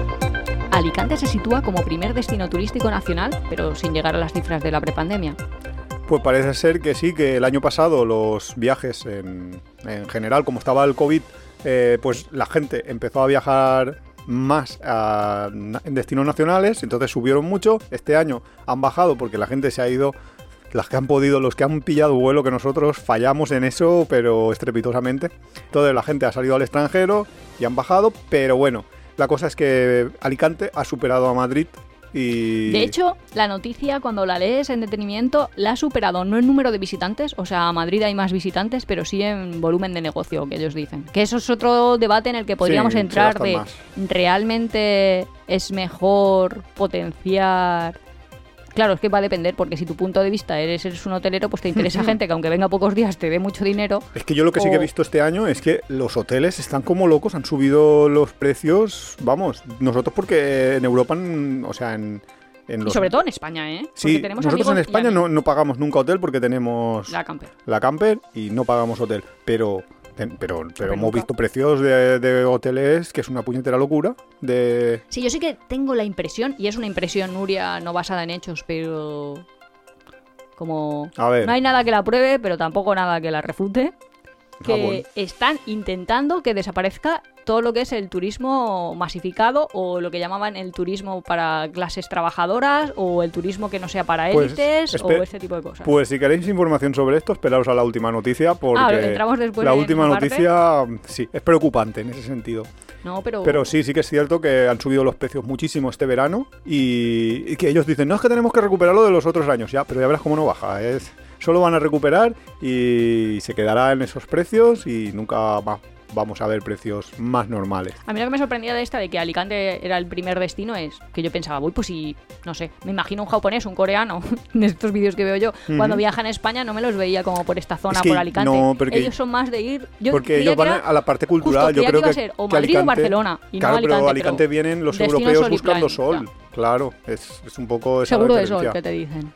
S2: Alicante se sitúa como primer destino turístico nacional, pero sin llegar a las cifras de la prepandemia.
S1: Pues parece ser que sí, que el año pasado los viajes en, en general, como estaba el COVID, eh, pues la gente empezó a viajar más a- en destinos nacionales, entonces subieron mucho. Este año han bajado porque la gente se ha ido, las que han podido, los que han pillado vuelo, que nosotros fallamos en eso, pero estrepitosamente. Entonces la gente ha salido al extranjero y han bajado, pero bueno, la cosa es que Alicante ha superado a Madrid y...
S2: De hecho, la noticia cuando la lees en detenimiento la ha superado no en número de visitantes, o sea, a Madrid hay más visitantes, pero sí en volumen de negocio, que ellos dicen. Que eso es otro debate en el que podríamos entrar de
S1: más.
S2: realmente es mejor potenciar Claro, es que va a depender, porque si tu punto de vista eres, eres un hotelero, pues te interesa gente que aunque venga pocos días te dé mucho dinero.
S1: Es que yo lo que sí que he visto este año es que los hoteles están como locos, han subido los precios, vamos, nosotros porque en Europa, o sea, en,
S2: Y sobre todo en España, ¿eh? Porque
S1: Sí,
S2: tenemos
S1: nosotros en España no, no pagamos nunca hotel porque tenemos
S2: La camper.
S1: la camper y no pagamos hotel, pero... Pero, pero hemos visto precios de, de hoteles que es una puñetera locura. De.
S2: Sí, yo sí que tengo la impresión, y es una impresión, Nuria, no basada en hechos, pero. Como.
S1: A ver.
S2: No hay nada que la pruebe, pero tampoco nada que la refute. Que
S1: Ah, bueno.
S2: están intentando que desaparezca todo lo que es el turismo masificado o lo que llamaban el turismo para clases trabajadoras o el turismo que no sea para
S1: Pues,
S2: élites o este tipo de cosas.
S1: Pues si queréis información sobre esto, esperaos a la última noticia porque
S2: Ah, entramos después
S1: la última noticia sí es preocupante en ese sentido.
S2: no, pero.
S1: Pero sí, sí que es cierto que han subido los precios muchísimo este verano y, y que ellos dicen, no es que tenemos que recuperarlo de los otros años, ya, pero ya verás cómo no baja. Es, solo van a recuperar y se quedará en esos precios y nunca va- vamos a ver precios más normales.
S2: A mí lo que me sorprendía de esta, de que Alicante era el primer destino, es que yo pensaba, uy, pues si, no sé, me imagino un japonés, un coreano, en estos vídeos que veo yo, cuando viajan a España no me los veía como por esta zona,
S1: Es que
S2: por Alicante.
S1: no, porque-
S2: ellos son más de ir... Yo
S1: Porque ellos van a la parte cultural.
S2: justo,
S1: yo creo
S2: que iba a ser o Madrid o Barcelona, y no
S1: claro,
S2: Alicante,
S1: pero
S2: pero
S1: Alicante vienen los europeos
S2: sol
S1: buscando
S2: plan,
S1: sol.
S2: ya.
S1: Claro, es, es un poco esa
S2: Seguro
S1: la
S2: de sol, que te dicen.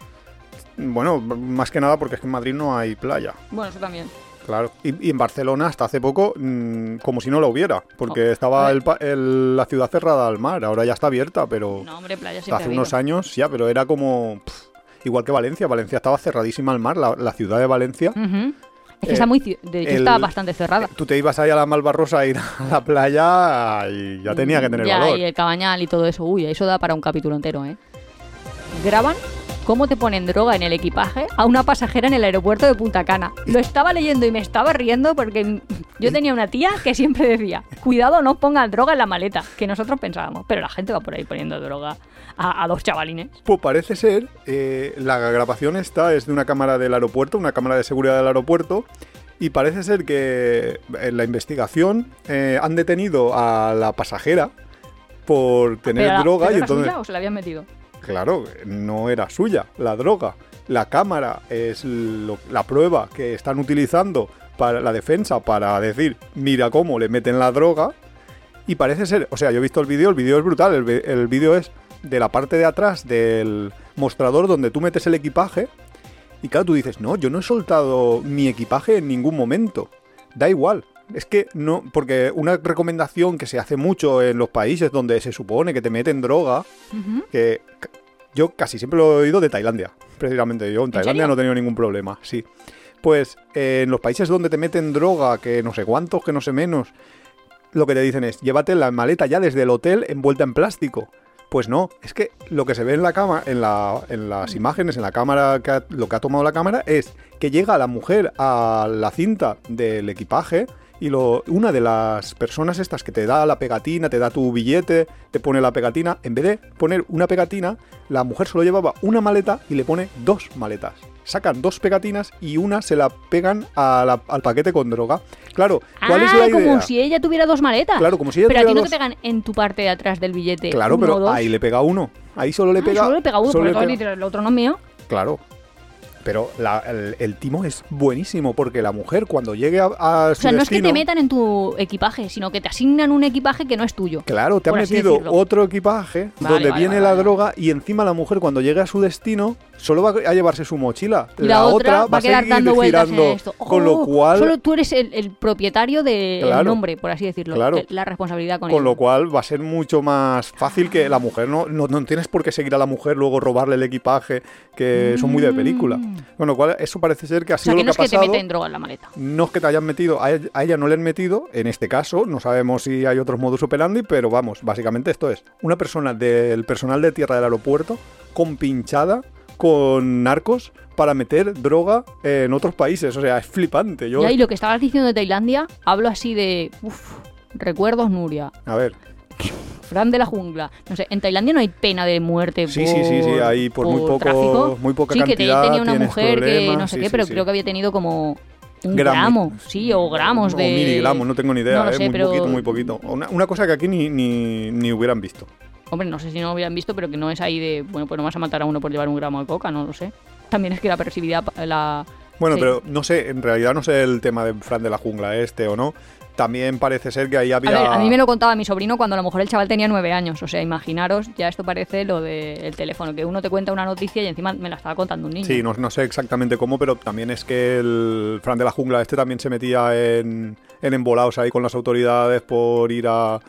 S1: Bueno, más que nada porque es que en Madrid no hay playa.
S2: Bueno, eso también.
S1: Claro. Y, y en Barcelona hasta hace poco, mm, como si no lo hubiera, porque
S2: Oh,
S1: estaba el pa- el- la ciudad cerrada al mar, ahora ya está abierta, pero
S2: No, hombre, playa
S1: hace
S2: ha
S1: unos años ya, pero era como igual que Valencia. Valencia estaba cerradísima al mar, la, la ciudad de Valencia.
S2: Es que
S1: Eh,
S2: está muy... ci- De hecho,
S1: el-
S2: está bastante cerrada.
S1: Tú te ibas ahí a la Malvarrosa a ir a la playa y ya tenía que tener
S2: ya,
S1: valor.
S2: y el cabañal y todo eso. Uy, eso da para un capítulo entero, ¿eh? Graban cómo te ponen droga en el equipaje a una pasajera en el aeropuerto de Punta Cana. Lo estaba leyendo y me estaba riendo porque yo tenía una tía que siempre decía, cuidado, no pongan droga en la maleta, que nosotros pensábamos, pero la gente va por ahí poniendo droga a, a dos chavalines.
S1: Pues parece ser, eh, la grabación esta es de una cámara del aeropuerto, una cámara de seguridad del aeropuerto, y parece ser que en la investigación eh, han detenido a la pasajera por tener
S2: Pero la-
S1: droga
S2: ¿pero
S1: y entonces,
S2: suya o se la habían metido?
S1: Claro, no era suya la droga. La cámara es la prueba que están utilizando para la defensa para decir, mira cómo le meten la droga. Y parece ser, o sea, yo he visto el vídeo, el vídeo es brutal, el, el vídeo es de la parte de atrás del mostrador donde tú metes el equipaje. Y claro, tú dices, no, yo no he soltado mi equipaje en ningún momento. Da igual. Es que no, porque una recomendación que se hace mucho en los países donde se supone que te meten droga, que yo casi siempre lo he oído de Tailandia, precisamente. Yo en Tailandia
S2: serio?
S1: no he tenido ningún problema, sí. Pues eh, en los países donde te meten droga, que no sé cuántos, que no sé menos, lo que te dicen es, llévate la maleta ya desde el hotel envuelta en plástico. Pues no, es que lo que se ve en la cama, en, la, en las imágenes, en la cámara, que ha- lo que ha tomado la cámara es que llega la mujer a la cinta del equipaje y lo, una de las personas estas que te da la pegatina, te da tu billete, te pone la pegatina, en vez de poner una pegatina, la mujer solo llevaba una maleta y le pone dos maletas. Sacan dos pegatinas y una se la pegan a la- al paquete con droga. Claro, ¿cuál
S2: ah,
S1: es la idea?
S2: como si ella tuviera dos maletas.
S1: Claro, como si ella
S2: Pero a ti no te pegan en tu parte de atrás del billete.
S1: Claro,
S2: uno
S1: pero
S2: o dos.
S1: ahí le pega uno. Ahí solo le
S2: Ah,
S1: pega.
S2: solo le pega uno,
S1: solo
S2: porque
S1: le pega-
S2: el otro no es mío.
S1: Claro. Pero la- el, el timo es buenísimo porque la mujer cuando llegue a, a
S2: O
S1: su
S2: sea, no es que te metan en tu equipaje, sino que te asignan un equipaje que no es tuyo.
S1: Claro, te ha
S2: por así
S1: metido
S2: decirlo.
S1: otro equipaje
S2: Vale,
S1: donde
S2: vale,
S1: viene
S2: vale,
S1: la droga y encima la mujer cuando llegue a su destino solo va a llevarse su mochila.
S2: Y la, otra va a quedar
S1: seguir
S2: dando vueltas
S1: girando,
S2: en esto.
S1: con lo
S2: Oh,
S1: cual
S2: Solo tú eres el, el propietario del
S1: Claro.
S2: nombre, por así decirlo.
S1: Claro.
S2: La responsabilidad con,
S1: Con lo cual va a ser mucho más fácil que la mujer. No, no, no tienes por qué seguir a la mujer, luego robarle el equipaje, que son muy de película. Con lo cual, eso parece ser que ha
S2: Mm. O sea,
S1: sido
S2: que
S1: lo
S2: no es
S1: que ha
S2: que te
S1: pasado.
S2: meten droga en la maleta.
S1: No es que te hayan metido, a ella, a ella no le han metido, en este caso, no sabemos si hay otros modus operandi, pero vamos, básicamente esto es una persona del personal de tierra del aeropuerto compinchada con narcos para meter droga en otros países. O sea, es flipante. Yo,
S2: Ya, y lo que estabas diciendo de Tailandia, hablo así de. Uf, recuerdos, Nuria.
S1: A ver,
S2: Fran de la jungla. No sé, en Tailandia no hay pena de muerte.
S1: Sí,
S2: por,
S1: sí, sí, sí, hay por muy poco-
S2: tráfico.
S1: muy poca
S2: sí, que te-
S1: cantidad
S2: tenía una mujer que no sé
S1: sí,
S2: qué,
S1: sí,
S2: pero
S1: sí.
S2: creo que había tenido como un
S1: Gramo.
S2: gramo, sí, o gramos
S1: o
S2: de.
S1: miligramos, no tengo ni idea,
S2: No lo
S1: eh,
S2: sé,
S1: muy
S2: pero-
S1: poquito, muy poquito. Una, una cosa que aquí ni, ni, ni hubieran visto.
S2: Hombre, no sé si no lo habían visto, pero que no es ahí de, bueno, pues no vas a matar a uno por llevar un gramo de coca, no lo sé. También es que la perversividad, la...
S1: Bueno,
S2: sí.
S1: pero no sé, en realidad no sé el tema de Fran de la jungla este o no. También parece ser que ahí
S2: A
S1: había...
S2: ver, a mí me lo contaba mi sobrino cuando a lo mejor el chaval tenía nueve años. O sea, imaginaros, ya esto parece lo del teléfono, que uno te cuenta una noticia y encima me la estaba contando un niño.
S1: Sí, no, no sé exactamente cómo, pero también es que el Fran de la jungla este también se metía en, en embolados ahí con las autoridades por ir a,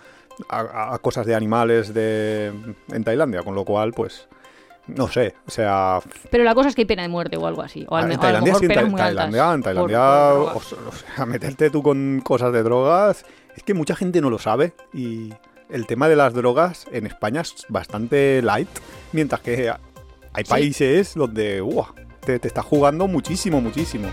S1: a- a cosas de animales de, en Tailandia, con lo cual, pues, no sé, o sea,
S2: Pero la cosa es que hay pena de muerte o algo así. O al
S1: en
S2: me- o a lo
S1: Tailandia
S2: mejor
S1: sí, en
S2: penas
S1: Ta-
S2: muy altas
S1: Tailandia, en Tailandia,
S2: por
S1: o,
S2: drogas.
S1: o sea, meterte tú con cosas de drogas, es que mucha gente no lo sabe y el tema de las drogas en España es bastante light, mientras que hay
S2: Sí.
S1: países donde, ¡uah! te, te está jugando muchísimo, muchísimo.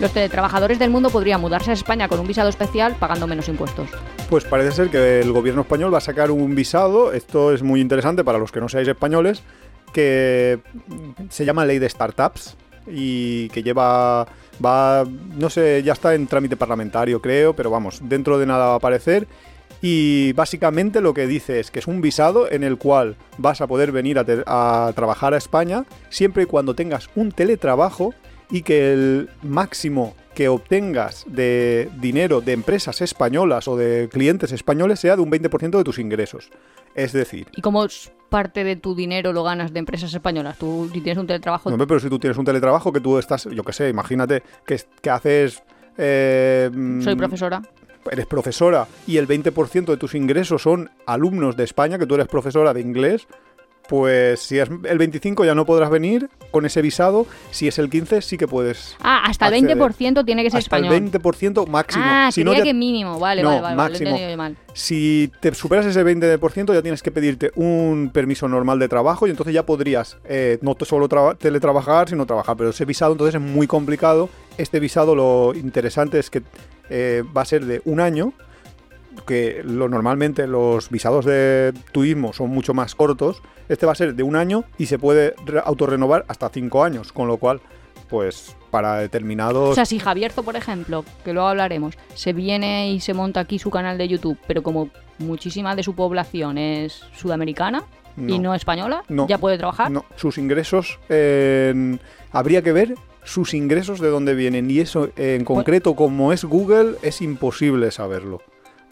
S2: Los teletrabajadores del mundo podrían mudarse a España con un visado especial pagando menos impuestos.
S1: Pues parece ser que el gobierno español va a sacar un visado, esto es muy interesante para los que no seáis españoles, que se llama Ley de Startups y que lleva, va, no sé, ya está en trámite parlamentario creo, pero vamos, dentro de nada va a aparecer. Y básicamente lo que dice es que es un visado en el cual vas a poder venir a, a trabajar a España siempre y cuando tengas un teletrabajo y que el máximo que obtengas de dinero de empresas españolas o de clientes españoles sea de un 20% de tus ingresos. Es decir,
S2: ¿Y cómo es parte de tu dinero lo ganas de empresas españolas? Tú si tienes un teletrabajo...
S1: no, pero si tú tienes un teletrabajo que tú estás, yo qué sé, imagínate que, es- que haces... eh,
S2: Soy
S1: mm,
S2: profesora.
S1: eres profesora y el 20% de tus ingresos son alumnos de España, que tú eres profesora de inglés, pues si es el 25 ya no podrás venir con ese visado, si es el 15 sí que puedes.
S2: Ah, hasta el
S1: acceder.
S2: 20% tiene que ser
S1: Hasta
S2: español.
S1: el 20% máximo.
S2: Ah,
S1: si no,
S2: creía
S1: ya-
S2: que mínimo. Vale,
S1: No,
S2: vale, vale. vale, lo he
S1: máximo.
S2: mal.
S1: Si te superas ese 20% ya tienes que pedirte un permiso normal de trabajo y entonces ya podrías eh, no solo traba- teletrabajar, sino trabajar. Pero ese visado entonces es muy complicado. Este visado lo interesante es que eh, va a ser de un año, que lo, normalmente los visados de turismo son mucho más cortos. Este va a ser de un año y se puede re- autorrenovar hasta cinco años, con lo cual, pues para determinados...
S2: O sea, si Javierzo, por ejemplo, que luego hablaremos, se viene y se monta aquí su canal de YouTube, pero como muchísima de su población es sudamericana y no española,
S1: No.
S2: ya puede trabajar.
S1: No, sus ingresos. habría que ver sus ingresos de dónde vienen. Y eso, en concreto, como es Google, es imposible saberlo.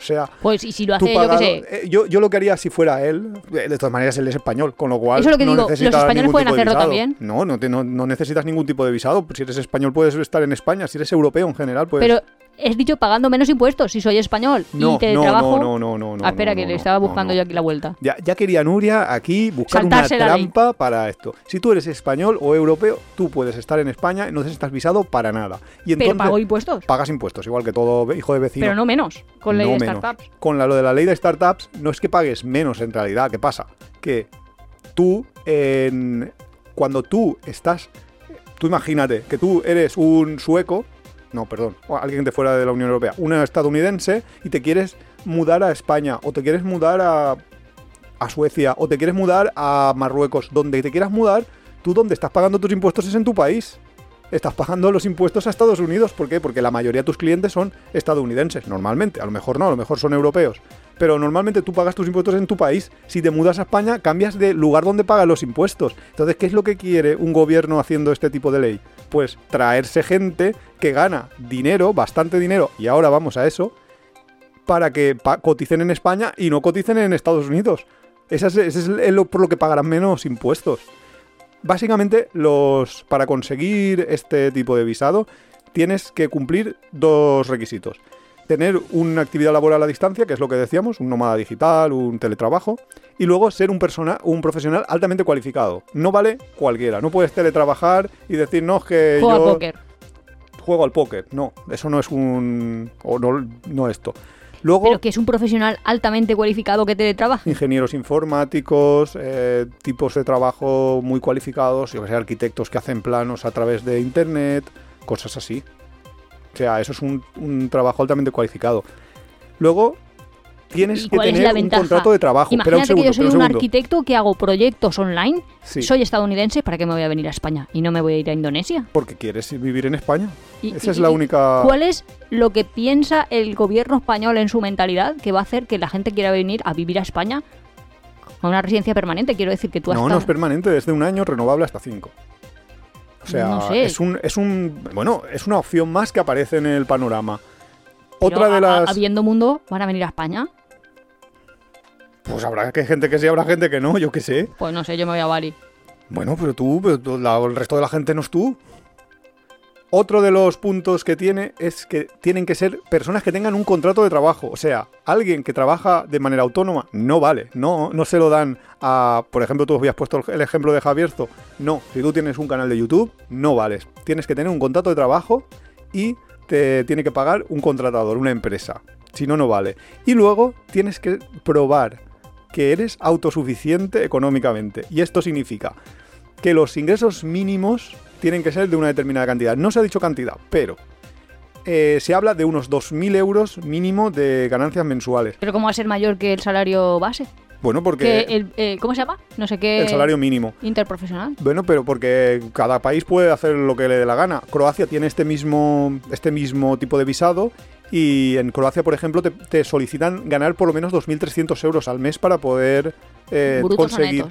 S1: Sea,
S2: Pues y si lo
S1: tú
S2: hace, yo qué
S1: pagado-
S2: sé,
S1: eh, yo, yo lo que haría si fuera él, eh, de todas maneras él es español, con lo cual.
S2: Eso es lo que
S1: no
S2: digo, ¿los españoles pueden hacerlo también?
S1: No, no, te- no, no necesitas ningún tipo de visado. Si eres español, puedes estar en España. Si eres europeo en general, pues.
S2: pero es dicho pagando menos impuestos si soy español
S1: no,
S2: y teletrabajo.
S1: no, no, no, no, no.
S2: ah, espera, que le estaba buscando yo aquí la vuelta.
S1: Ya, ya quería Nuria aquí buscar
S2: Saltarse
S1: una
S2: ley.
S1: trampa para esto. Si tú eres español o europeo, tú puedes estar en España y no necesitas visado para nada. Y
S2: Pero
S1: entonces
S2: pago impuestos,
S1: pagas impuestos, igual que todo hijo de vecino.
S2: pero no menos, con ley de
S1: menos.
S2: startups.
S1: Con la, lo de la ley de startups, no es que pagues menos en realidad. ¿Qué pasa? Que tú, en- cuando tú estás. Tú imagínate que tú eres un sueco. No, perdón. o alguien de fuera de la Unión Europea. Una estadounidense y te quieres mudar a España o te quieres mudar a, a Suecia o te quieres mudar a Marruecos. Donde te quieras mudar, tú donde estás pagando tus impuestos es en tu país. Estás pagando los impuestos a Estados Unidos. ¿Por qué? Porque la mayoría de tus clientes son estadounidenses, normalmente. A lo mejor no, a lo mejor son europeos. Pero normalmente tú pagas tus impuestos en tu país. Si te mudas a España, cambias de lugar donde pagas los impuestos. Entonces, ¿qué es lo que quiere un gobierno haciendo este tipo de ley? Pues traerse gente que gana dinero, bastante dinero, y ahora vamos a eso, para que pa- coticen en España y no coticen en Estados Unidos. Ese es, ese es por lo que pagarán menos impuestos. Básicamente, los para conseguir este tipo de visado, tienes que cumplir dos requisitos. Tener una actividad laboral a distancia, que es lo que decíamos, un nómada digital, un teletrabajo, y luego ser un, persona, un profesional altamente cualificado. No vale cualquiera, no puedes teletrabajar y decir, no, es que
S2: Juego al póker.
S1: juego al póker. No, eso no es un... o no, no esto. Luego,
S2: Pero que es un profesional altamente cualificado que teletrabaja.
S1: ingenieros informáticos, eh, tipos de trabajo muy cualificados, yo que sé, arquitectos que hacen planos a través de internet, cosas así. O sea, eso es un, un trabajo altamente cualificado. Luego, tienes
S2: ¿Y
S1: que
S2: es
S1: tener un contrato de trabajo. Un
S2: Imagínate
S1: segundo,
S2: que yo soy un arquitecto que hago proyectos online,
S1: Sí.
S2: soy estadounidense, ¿para qué me voy a venir a España? Y no me voy a ir a Indonesia.
S1: Porque quieres vivir en España.
S2: Y-
S1: Esa
S2: y-
S1: es la única...
S2: ¿Cuál es lo que piensa el gobierno español en su mentalidad que va a hacer que la gente quiera venir a vivir a España Una residencia permanente, quiero decir que tú
S1: No,
S2: hasta...
S1: no es permanente, desde un año renovable hasta cinco. O sea,
S2: No sé.
S1: es un, es un, bueno, es una opción más que aparece en el panorama.
S2: Pero
S1: Otra de las,
S2: Habiendo mundo, van a venir a España.
S1: pues habrá que gente que sí, habrá gente que no, yo qué sé.
S2: Pues no sé, yo me voy a Bali.
S1: Bueno, pero tú, pero tú- la- el resto de la gente no es tú. Otro de los puntos que tiene es que tienen que ser personas que tengan un contrato de trabajo. O sea, alguien que trabaja de manera autónoma no vale. No, no se lo dan a. Por ejemplo, tú habías puesto el ejemplo de Javierzo. No, si tú tienes un canal de YouTube, no vales. Tienes que tener un contrato de trabajo y te tiene que pagar un contratador, una empresa. Si no, no vale. Y luego tienes que probar que eres autosuficiente económicamente. Y esto significa que los ingresos mínimos tienen que ser de una determinada cantidad. No se ha dicho cantidad, pero eh, se habla de unos 2.000 euros mínimo de ganancias mensuales.
S2: Pero ¿cómo va a ser mayor que el salario base?
S1: Bueno,
S2: Que
S1: porque
S2: el, eh, ¿Cómo se llama? No sé qué...
S1: el salario mínimo.
S2: Interprofesional.
S1: Bueno, pero porque cada país puede hacer lo que le dé la gana. Croacia tiene este mismo, este mismo tipo de visado y en Croacia, por ejemplo, te, te solicitan ganar por lo menos 2.300 euros al mes para poder eh,
S2: ¿Brutos o
S1: conseguir...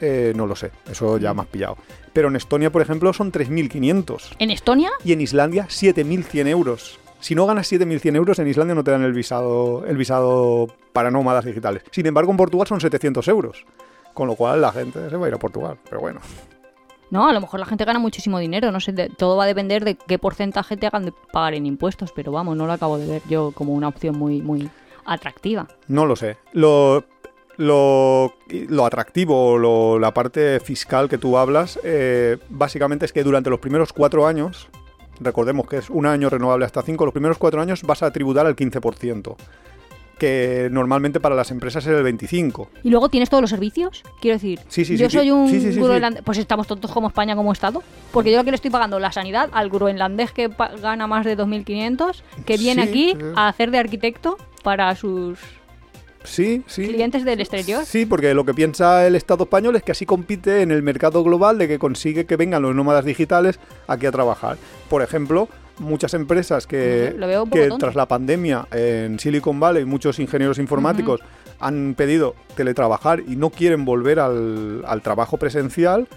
S1: Eh, no lo sé, eso ya me has pillado. Pero en Estonia, por ejemplo, son 3.500
S2: ¿En Estonia?
S1: y en Islandia 7.100 euros. Si no ganas 7.100 euros, en Islandia no te dan el visado, el visado para nómadas digitales. Sin embargo, en Portugal son 700 euros. Con lo cual la gente se va a ir a Portugal. Pero bueno.
S2: No, a lo mejor la gente gana muchísimo dinero. No sé, de- todo va a depender de qué porcentaje te hagan de pagar en impuestos. Pero vamos, no lo acabo de ver yo como una opción muy, muy atractiva.
S1: No lo sé. Lo, lo, lo atractivo, lo- la parte fiscal que tú hablas, eh, básicamente es que durante los primeros cuatro años, recordemos que es un año renovable hasta cinco, los primeros cuatro años vas a tributar al 15%, que normalmente para las empresas es el 25%.
S2: ¿Y luego tienes todos los servicios? Quiero decir,
S1: Sí, sí,
S2: yo
S1: sí,
S2: soy un
S1: Sí, sí, sí, sí.
S2: groenlandés. Pues estamos tontos como España, como Estado. Porque yo aquí le estoy pagando la sanidad al groenlandés que gana más de 2.500, que viene
S1: Sí,
S2: aquí
S1: sí.
S2: a hacer de arquitecto para sus
S1: Sí, sí.
S2: clientes del exterior.
S1: Sí, porque lo que piensa el Estado español es que así compite en el mercado global de que consigue que vengan los nómadas digitales aquí a trabajar. Por ejemplo, muchas empresas que, tras la pandemia en Silicon Valley, muchos ingenieros informáticos han pedido teletrabajar y no quieren volver al, al trabajo presencial.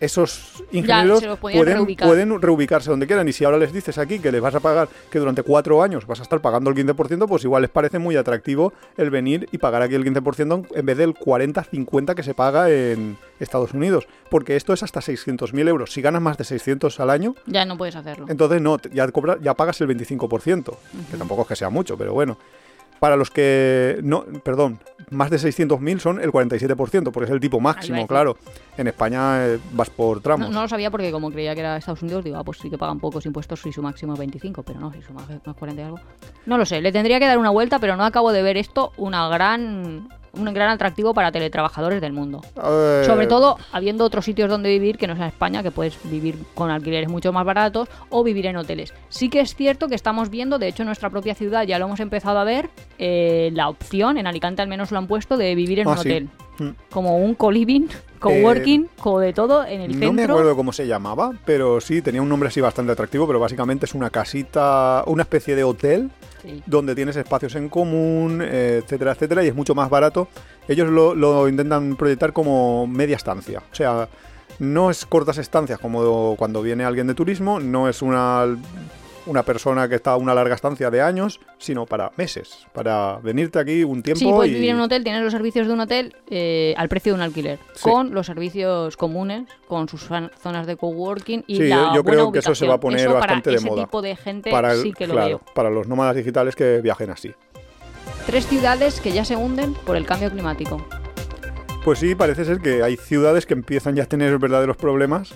S1: Esos ingenieros pueden,
S2: reubicar.
S1: pueden reubicarse donde quieran. Y si ahora les dices aquí que les vas a pagar, que durante cuatro años vas a estar pagando el 15%, pues igual les parece muy atractivo el venir y pagar aquí el 15% en vez del 40-50% que se paga en Estados Unidos. Porque esto es hasta 600.000 euros. Si ganas más de 600 al año,
S2: Ya no puedes hacerlo.
S1: entonces no, ya, cobra- ya pagas el 25%, que tampoco es que sea mucho, pero bueno. Para los que no, perdón, más de 600.000 son el 47%, porque es el tipo máximo, claro. En España eh, vas por
S2: No,
S1: tramos.
S2: no lo sabía porque como creía que era Estados Unidos, digo, ah, pues sí que pagan pocos impuestos si su máximo es 25, pero no, si su máximo es 40 y algo. No lo sé, le tendría que dar una vuelta, pero no acabo de ver esto una gran un gran atractivo para teletrabajadores del mundo.
S1: Eh,
S2: Sobre todo habiendo otros sitios donde vivir que no sea España, que puedes vivir con alquileres mucho más baratos o vivir en hoteles. Sí que es cierto que estamos viendo, de hecho en nuestra propia ciudad ya lo hemos empezado a ver, eh, la opción, en Alicante al menos lo han puesto, de vivir en
S1: Ah,
S2: un
S1: sí.
S2: hotel.
S1: Mm.
S2: Como un co-living, co-working, co de todo en el
S1: No
S2: centro.
S1: me acuerdo cómo se llamaba, pero sí, tenía un nombre así bastante atractivo, pero básicamente es una casita, una especie de hotel Donde tienes espacios en común, eh, etcétera, etcétera, y es mucho más barato. Ellos lo, lo intentan proyectar como media estancia. O sea, no es cortas estancias como cuando viene alguien de turismo, no es una, una persona que está a una larga estancia de años, sino para meses, para venirte aquí un tiempo
S2: Sí, puedes
S1: y...
S2: vivir en un hotel, tienes los servicios de un hotel eh, al precio de un alquiler,
S1: Sí.
S2: con los servicios comunes, con sus zonas de coworking y
S1: Sí,
S2: la
S1: yo
S2: buena
S1: creo que eso se va a poner
S2: Eso
S1: bastante
S2: para
S1: de
S2: ese
S1: moda.
S2: tipo de gente
S1: para el-
S2: sí que lo
S1: claro,
S2: veo.
S1: para los nómadas digitales que viajen así.
S2: Tres ciudades que ya se hunden por el cambio climático.
S1: Pues sí, parece ser que hay ciudades que empiezan ya a tener verdaderos problemas.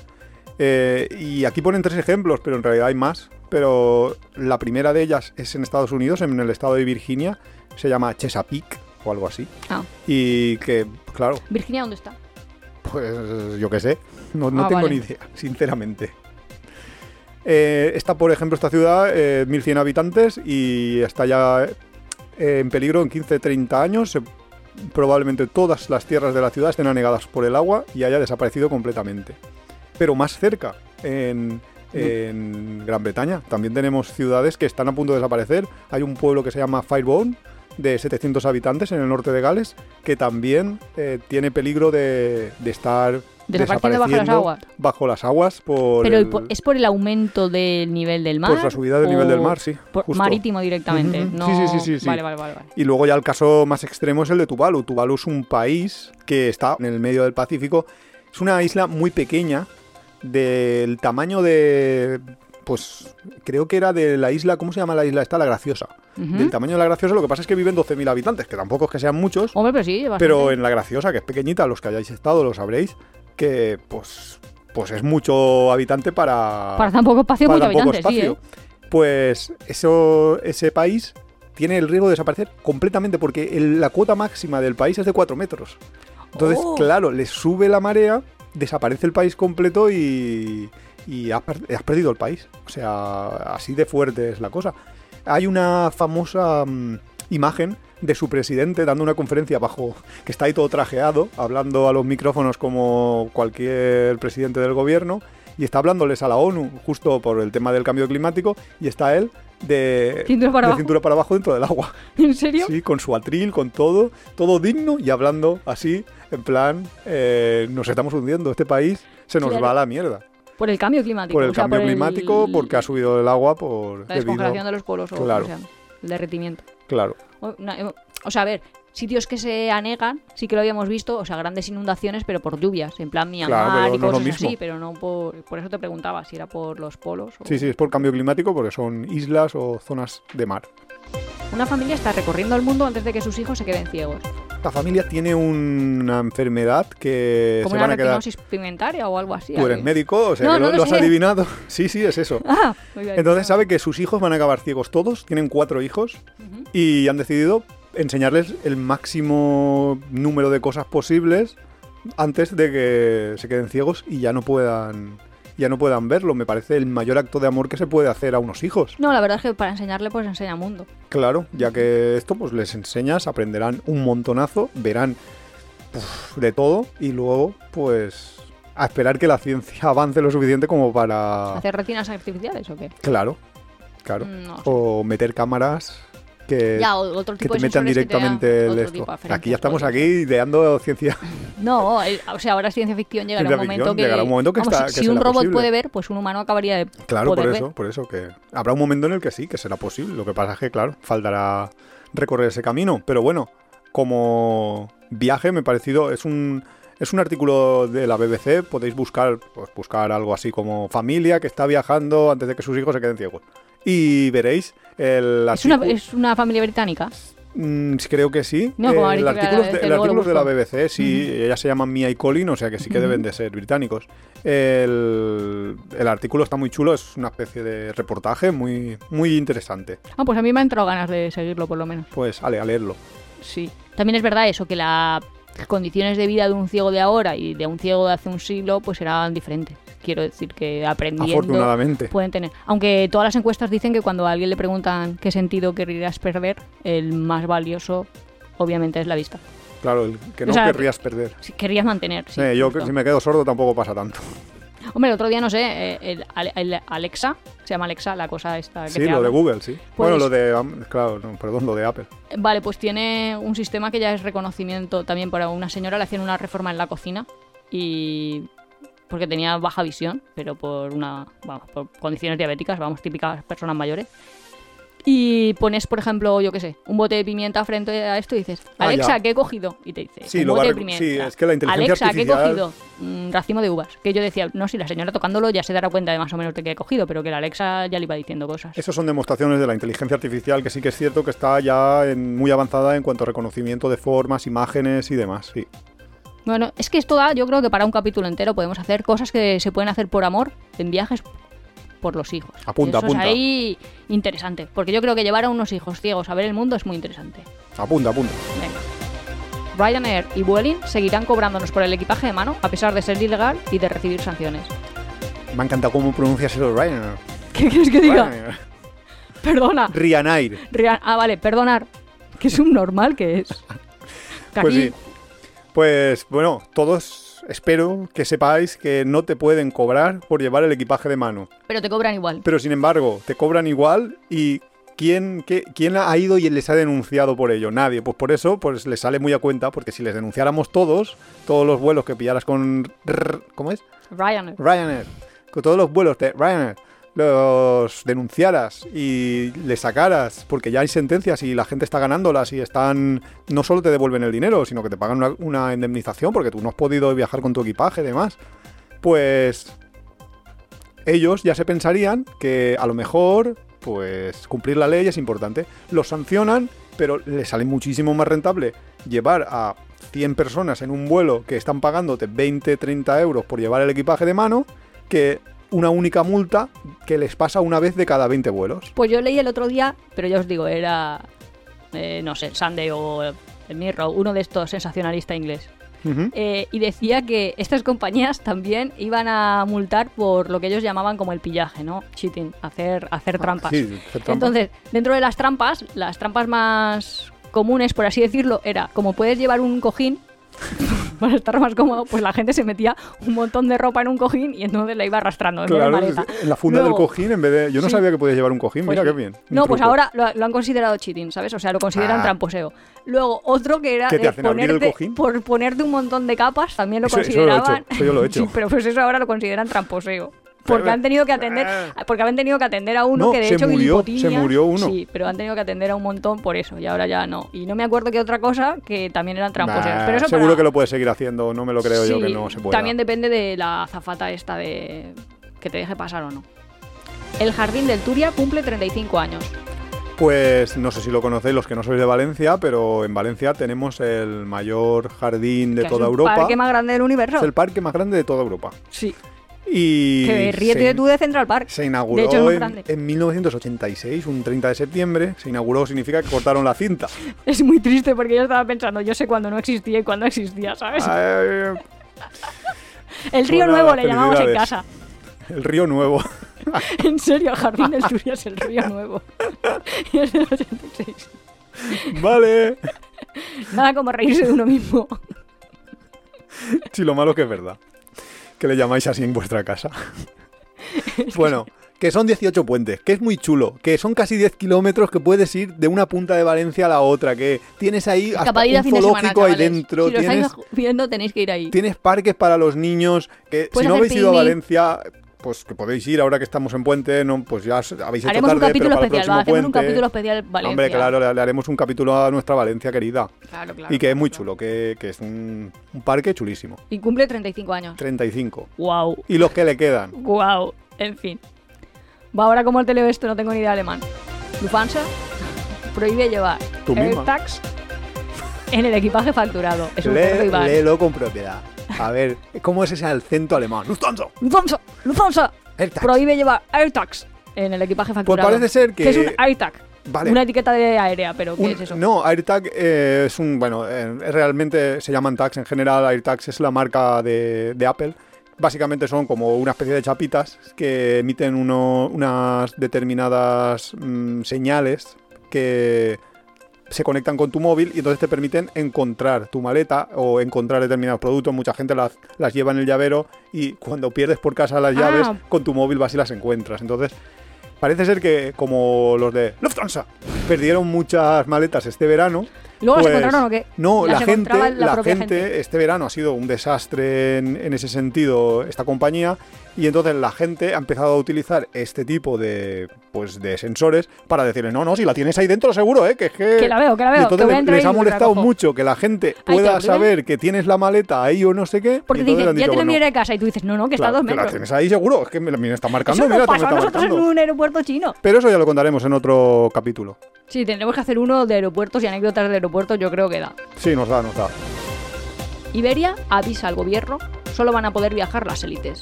S1: Eh, y aquí ponen tres ejemplos, pero en realidad hay más. Pero la primera de ellas es en Estados Unidos, en el estado de Virginia. Se llama Chesapeake o algo así.
S2: Ah,
S1: Y que, claro,
S2: Virginia, ¿dónde está?
S1: pues yo qué sé. No, no
S2: Ah,
S1: tengo
S2: vale.
S1: ni idea, sinceramente. Eh, está, por ejemplo, esta ciudad, eh, 1.100 habitantes y está ya eh, en peligro en 15-30 años. Se- probablemente todas las tierras de la ciudad estén anegadas por el agua y haya desaparecido completamente. Pero más cerca, en, en Gran Bretaña, también tenemos ciudades que están a punto de desaparecer. Hay un pueblo que se llama Firebone, de 700 habitantes en el norte de Gales, que también eh, tiene peligro de, de estar
S2: Desapareciendo bajo las aguas.
S1: bajo las aguas por,
S2: Pero
S1: el-
S2: ¿es por el aumento del nivel del mar?
S1: Por la subida del nivel del mar, sí,
S2: por-
S1: justo.
S2: marítimo directamente. No...
S1: Sí, sí, sí, sí, sí.
S2: Vale, vale, vale. vale.
S1: Y luego ya el caso más extremo es el de Tuvalu. Tuvalu es un país que está en el medio del Pacífico. Es una isla muy pequeña, del tamaño de... Pues creo que era de la isla, ¿cómo se llama la isla? Está la Graciosa. Del tamaño de la Graciosa, lo que pasa es que viven 12.000 habitantes, que tampoco es que sean muchos,
S2: Hombre, pero sí, bastante.
S1: pero en la Graciosa, que es pequeñita, los que hayáis estado lo sabréis, que pues, pues es mucho habitante para...
S2: Para tan poco espacio,
S1: para
S2: mucho
S1: tan poco
S2: habitantes, sí,
S1: espacio.
S2: ¿eh?
S1: Pues eso, ese país tiene el riesgo de desaparecer completamente porque el- la cuota máxima del país es de 4 metros. Entonces,
S2: Oh.
S1: claro, le sube la marea, desaparece el país completo y, y has, per- has perdido el país. O sea, así de fuerte es la cosa. Hay una famosa mm, imagen de su presidente dando una conferencia bajo que está ahí todo trajeado, hablando a los micrófonos como cualquier presidente del gobierno y está hablándoles a la ONU justo por el tema del cambio climático y está él de,
S2: Cintura para
S1: de
S2: abajo.
S1: cintura para abajo dentro del agua.
S2: ¿En serio?
S1: Sí, con su atril, con todo, todo digno y hablando así, en plan, eh, nos estamos hundiendo, este país se nos
S2: Claro.
S1: va a la mierda.
S2: Por el cambio climático.
S1: Por el
S2: o sea,
S1: cambio
S2: por el-
S1: climático, porque ha subido el agua por...
S2: La
S1: debido-
S2: descongelación de los polos o
S1: Claro.
S2: o sea, el derretimiento.
S1: Claro,
S2: O, eh, o sea, a ver, sitios que se anegan, sí que lo habíamos visto, o sea, grandes inundaciones, pero por lluvias, en plan Myanmar
S1: Claro,
S2: y cosas así, pero no por... Por eso te preguntaba si era por los polos o...
S1: sí, sí, es por cambio climático porque son islas o zonas de mar.
S2: Una familia está recorriendo el mundo antes de que sus hijos se queden ciegos.
S1: La familia tiene una enfermedad que
S2: Como
S1: se
S2: una
S1: van a quedar...
S2: pigmentaria o algo así.
S1: Tú eres médico, o sea
S2: No,
S1: que
S2: no
S1: lo, has
S2: sé.
S1: adivinado. Sí, sí, es eso.
S2: Ah.
S1: Entonces sabe que sus hijos van a acabar ciegos todos, tienen cuatro hijos y han decidido enseñarles el máximo número de cosas posibles antes de que se queden ciegos y ya no puedan ya no puedan verlo. Me parece el mayor acto de amor que se puede hacer a unos hijos.
S2: No, la verdad es que para enseñarle, pues enseña mundo.
S1: Claro, ya que esto pues les enseñas, aprenderán un montonazo, verán uf, de todo y luego pues a esperar que la ciencia avance lo suficiente como para
S2: ¿Hacer retinas artificiales o qué?
S1: claro, claro,
S2: Mm, No
S1: o meter cámaras que
S2: Ya,
S1: que te
S2: de
S1: metan
S2: que te
S1: directamente el esto.
S2: tipo
S1: Aquí ya estamos
S2: podría
S1: aquí ideando ciencia.
S2: No, el- o sea, ahora ciencia ficción, llegará
S1: Ciencia
S2: un momento
S1: ficción,
S2: que...
S1: llegará un momento que
S2: vamos,
S1: está-
S2: si-
S1: que
S2: si un robot
S1: posible.
S2: puede ver, pues un humano acabaría de
S1: Claro,
S2: poder
S1: por
S2: ver.
S1: eso, por eso que habrá un momento en el que sí, que será posible. Lo que pasa es que, claro, faltará recorrer ese camino. Pero bueno, como viaje me ha parecido, es un, es un artículo de la BBC, podéis buscar, pues, buscar algo así como familia que está viajando antes de que sus hijos se queden ciegos. Y veréis el
S2: Es una,
S1: artículo-
S2: es una familia británica.
S1: Mm, creo que sí.
S2: No, como
S1: Eh, el artículo,
S2: de BBC,
S1: el artículo la. BBC, sí, ellas se llaman Mia y Colin, o sea que sí que deben de ser británicos. El, el artículo está muy chulo, es una especie de reportaje muy, muy interesante.
S2: Ah, pues a mí me han entrado ganas de seguirlo, por lo menos.
S1: Pues, ale, a leerlo.
S2: Sí. También es verdad eso, que las condiciones de vida de un ciego de ahora y de un ciego de hace un siglo, pues eran diferentes. Quiero decir que aprendiendo
S1: Afortunadamente.
S2: pueden tener. Aunque todas las encuestas dicen que cuando a alguien le preguntan qué sentido querrías perder, el más valioso, obviamente, es la vista.
S1: Claro, el que no
S2: O sea,
S1: querrías perder.
S2: Querrías mantener. Sí,
S1: Eh, yo si me quedo sordo tampoco pasa tanto.
S2: Hombre, el otro día, no sé, eh, el, el Alexa, se llama Alexa, la cosa esta que
S1: Sí,
S2: te
S1: lo de. Google, sí.
S2: Pues-
S1: Bueno, lo de... Claro, no, perdón, lo de Apple.
S2: Vale, pues tiene un sistema que ya es reconocimiento también para una señora, le hacían una reforma en la cocina y porque tenía baja visión, pero por una vamos, por condiciones diabéticas, vamos, típicas personas mayores. Y pones, por ejemplo, yo qué sé, un bote de pimienta frente a esto y dices,
S1: Ah,
S2: Alexa,
S1: ya.
S2: ¿qué he cogido? Y te dice,
S1: Sí,
S2: un
S1: lo
S2: bote de pimienta.
S1: sí, es que la inteligencia
S2: Alexa, ¿qué he
S1: artificial-
S2: cogido? Un racimo de uvas. Que yo decía, no, si la señora tocándolo ya se dará cuenta de más o menos de qué he cogido, pero que la Alexa ya le iba diciendo cosas.
S1: Esas son demostraciones de la inteligencia artificial que sí que es cierto que está ya en- muy avanzada en cuanto a reconocimiento de formas, imágenes y demás, sí.
S2: Bueno, es que esto da, yo creo que para un capítulo entero podemos hacer cosas que se pueden hacer por amor en viajes por los hijos.
S1: Apunta,
S2: eso
S1: apunta.
S2: Es ahí interesante, porque yo creo que llevar a unos hijos ciegos a ver el mundo es muy interesante.
S1: Apunta, apunta.
S2: Venga. Ryanair y Vueling seguirán cobrándonos por el equipaje de mano a pesar de ser ilegal y de recibir sanciones.
S1: Me ha encantado cómo pronuncias eso, Ryanair.
S2: ¿Qué quieres que diga?
S1: Ryanair.
S2: Perdona.
S1: Ryanair.
S2: Ah, vale, perdonar. Que es un normal que es. Que
S1: Pues
S2: aquí-
S1: sí. Pues bueno, todos espero que sepáis que no te pueden cobrar por llevar el equipaje de mano.
S2: Pero te cobran igual.
S1: Pero sin embargo, te cobran igual y ¿quién, qué- ¿quién ha ido y les ha denunciado por ello? Nadie. Pues por eso pues les sale muy a cuenta, porque si les denunciáramos todos, todos los vuelos que pillaras con... ¿Cómo es?
S2: Ryan.
S1: Ryanair. Con todos los vuelos de Ryanair los denunciaras y les sacaras, porque ya hay sentencias y la gente está ganándolas y están, no solo te devuelven el dinero, sino que te pagan una, indemnización porque tú no has podido viajar con tu equipaje y demás, pues ellos ya se pensarían que a lo mejor, pues cumplir la ley es importante. Los sancionan, pero les sale muchísimo más rentable llevar a 100 personas en un vuelo que están pagándote 20, 30 euros por llevar el equipaje de mano que una única multa que les pasa una vez de cada 20 vuelos.
S2: Pues yo leí el otro día, pero ya os digo, era, eh, no sé, Sunday o el Mirror, uno de estos sensacionalista inglés. Eh, y decía que estas compañías también iban a multar por lo que ellos llamaban como el pillaje, ¿no? Cheating, hacer, hacer trampas.
S1: Ah, Sí, hacer trampas.
S2: Entonces, dentro de las trampas, las trampas más comunes, por así decirlo, era como puedes llevar un cojín para estar más cómodo, pues la gente se metía un montón de ropa en un cojín y entonces la iba arrastrando en vez de
S1: Claro,
S2: maleta.
S1: en la funda
S2: Luego-
S1: del cojín en vez de... Yo no
S2: Sí.
S1: sabía que podías llevar un cojín,
S2: pues
S1: mira qué bien.
S2: No, pues ahora lo, lo han considerado cheating, ¿sabes? O sea, lo consideran
S1: Ah.
S2: tramposeo. Luego, otro que era
S1: ¿Qué te
S2: de
S1: hacen, abrir el
S2: ponerte,
S1: cojín?
S2: por ponerte un montón de capas, también lo
S1: Eso- eso lo he hecho,
S2: consideraban.
S1: eso yo lo he hecho.
S2: Sí, pero pues eso ahora lo consideran tramposeo. Porque han tenido que atender,
S1: Ah.
S2: porque habían tenido que atender a uno
S1: No,
S2: que de hecho
S1: murió, se murió uno.
S2: Sí, pero han tenido que atender a un montón por eso y ahora ya no. Y no me acuerdo que otra cosa que también eran tramposeos.
S1: Nah,
S2: pero eso
S1: seguro
S2: para-
S1: que lo puedes seguir haciendo, no me lo creo yo que no se pueda.
S2: También depende de la azafata esta de que te deje pasar o no. El Jardín del Turia cumple 35 años.
S1: Pues no sé si lo conocéis los que no sois de Valencia, pero en Valencia tenemos el mayor jardín de
S2: que
S1: toda
S2: es el
S1: Europa.
S2: parque más grande del universo.
S1: Es el parque más grande de toda Europa.
S2: Sí.
S1: Y
S2: Que ríete
S1: se,
S2: tú de Central Park.
S1: se inauguró
S2: De hecho,
S1: en,
S2: grande.
S1: en 1986, un 30 de septiembre. Se inauguró significa que cortaron la cinta.
S2: Es muy triste porque yo estaba pensando, yo sé cuándo no existía y cuándo existía, ¿sabes?
S1: Ay,
S2: el Río Nuevo le llamamos en casa.
S1: el río Nuevo.
S2: En serio, el Jardín del Turia es el Río Nuevo. y es del 86.
S1: vale.
S2: Nada como reírse de uno mismo.
S1: Sí, lo malo que es verdad. Que le llamáis así en vuestra casa. bueno, que son 18 puentes, que es muy chulo, que son casi 10 kilómetros que puedes ir de una punta de Valencia a la otra, que tienes ahí hasta un
S2: fin de semana,
S1: zoológico ahí dentro,
S2: Si lo
S1: tienes,
S2: estáis viendo, tenéis que ir ahí.
S1: tienes parques para los niños, que si no habéis ido a. Valencia, pues que podéis ir ahora que estamos en puente, no, pues ya habéis hecho
S2: Haremos un capítulo
S1: pero para el
S2: especial, va, un capítulo especial Valencia.
S1: Hombre, claro, le, le haremos un capítulo a nuestra Valencia querida.
S2: Claro, claro,
S1: y que es muy chulo, que, que es un, un parque chulísimo.
S2: Y cumple 35 años.
S1: 35.
S2: Wow,
S1: Y los que le quedan.
S2: wow. En fin. Va ahora como te leo esto, no tengo ni idea de alemán. Lufthansa prohíbe llevar
S1: Tú misma.
S2: AirTags en el equipaje facturado. Es un
S1: Lé- léelo con propiedad. A ver, ¿cómo es ese acento alemán? Lufthansa.
S2: Lufthansa, Lufthansa
S1: AirTags.
S2: prohíbe llevar AirTags en el equipaje facturado.
S1: Pues parece ser que-
S2: es un AirTag?
S1: Vale.
S2: Una etiqueta de aérea, pero ¿qué
S1: Un-
S2: es eso?
S1: No, AirTag eh, es un. Bueno, eh, realmente se llaman tags. En general, AirTags es la marca de, de Apple. Básicamente son como una especie de chapitas que emiten uno- unas determinadas mm, señales que se conectan con tu móvil y entonces te permiten encontrar tu maleta o encontrar determinados productos. Mucha gente las, las lleva en el llavero y cuando pierdes por casa las
S2: Ah.
S1: llaves, con tu móvil vas y las encuentras. Entonces, parece ser que como los de Lufthansa perdieron muchas maletas este verano.
S2: ¿Luego las
S1: pues,
S2: encontraron o qué?
S1: No, la gente,
S2: la
S1: gente,
S2: gente.
S1: este verano ha sido un desastre en, en ese sentido, esta compañía, y entonces la gente ha empezado a utilizar este tipo de, pues, de sensores para decirle, no, no, si la tienes ahí dentro seguro, ¿eh? que es que...
S2: Que la veo, que la veo,
S1: Y entonces
S2: que
S1: les
S2: y
S1: ha molestado mucho que la gente pueda
S2: horrible.
S1: saber que tienes la maleta ahí o no sé qué.
S2: Porque dicen, ya
S1: dicho,
S2: te la
S1: bueno,
S2: de casa y tú dices, no, no, que está a dos
S1: que la
S2: metros.
S1: tienes ahí seguro, es que me, me está marcando,
S2: Eso
S1: mira,
S2: nos pasó a nosotros en un aeropuerto chino.
S1: Pero eso ya lo contaremos en otro capítulo.
S2: Sí, tendremos que hacer uno de aeropuertos y anécdotas de aeropuertos, yo creo que da.
S1: Sí, nos da, nos da.
S2: Iberia avisa al gobierno, solo van a poder viajar las élites.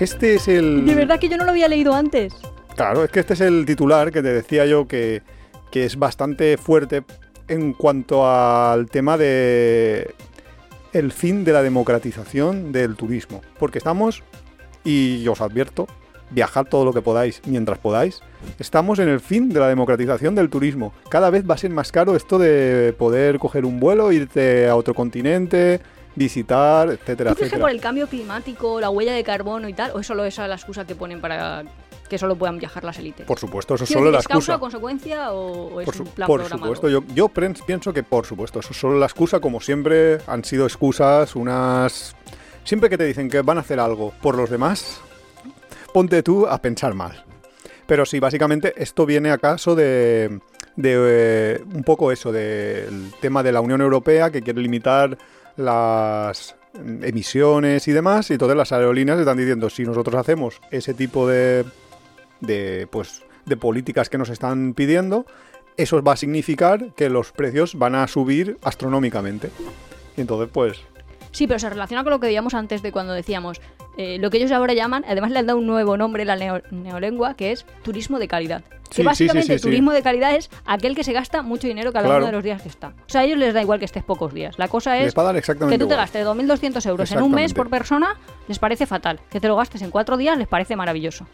S1: Este es el...
S2: De verdad que yo no lo había leído antes.
S1: Claro, es que este es el titular que te decía yo que, que es bastante fuerte en cuanto al tema de el fin de la democratización del turismo. Porque estamos, y os advierto, viajar todo lo que podáis mientras podáis. Estamos en el fin de la democratización del turismo. Cada vez va a ser más caro esto de poder coger un vuelo, irte a otro continente, visitar, etcétera,
S2: ¿Tú crees que
S1: etcétera.
S2: por el cambio climático, la huella de carbono y tal, o es solo esa la excusa que ponen para que solo puedan viajar las élites.
S1: Por supuesto, eso es solo la
S2: ¿Es causa
S1: excusa.
S2: o consecuencia o, o es
S1: Por, su-
S2: un plan
S1: por
S2: programado?
S1: supuesto, yo, pienso que por supuesto, eso es solo la excusa, como siempre han sido excusas, unas... Siempre que te dicen que van a hacer algo por los demás, ponte tú a pensar mal. Pero sí, básicamente esto viene acaso de, de eh, un poco eso, del tema de la Unión Europea que quiere limitar las emisiones y demás, y entonces las aerolíneas están diciendo, si nosotros hacemos ese tipo de, de, pues, de políticas que nos están pidiendo, eso va a significar que los precios van a subir astronómicamente. Y entonces, pues,
S2: Sí, pero se relaciona con lo que veíamos antes de cuando decíamos eh, lo que ellos ahora llaman, además le han dado un nuevo nombre, la neo- neolengua, que es turismo de calidad.
S1: Sí,
S2: que básicamente
S1: sí,
S2: turismo de calidad es aquel que se gasta mucho dinero cada
S1: Claro.
S2: uno de los días que está. O sea, a ellos les da igual que estés pocos días. La cosa es
S1: a
S2: que tú te gastes 2.200 euros en un mes por persona, les parece fatal. Que te lo gastes en cuatro días les parece maravilloso.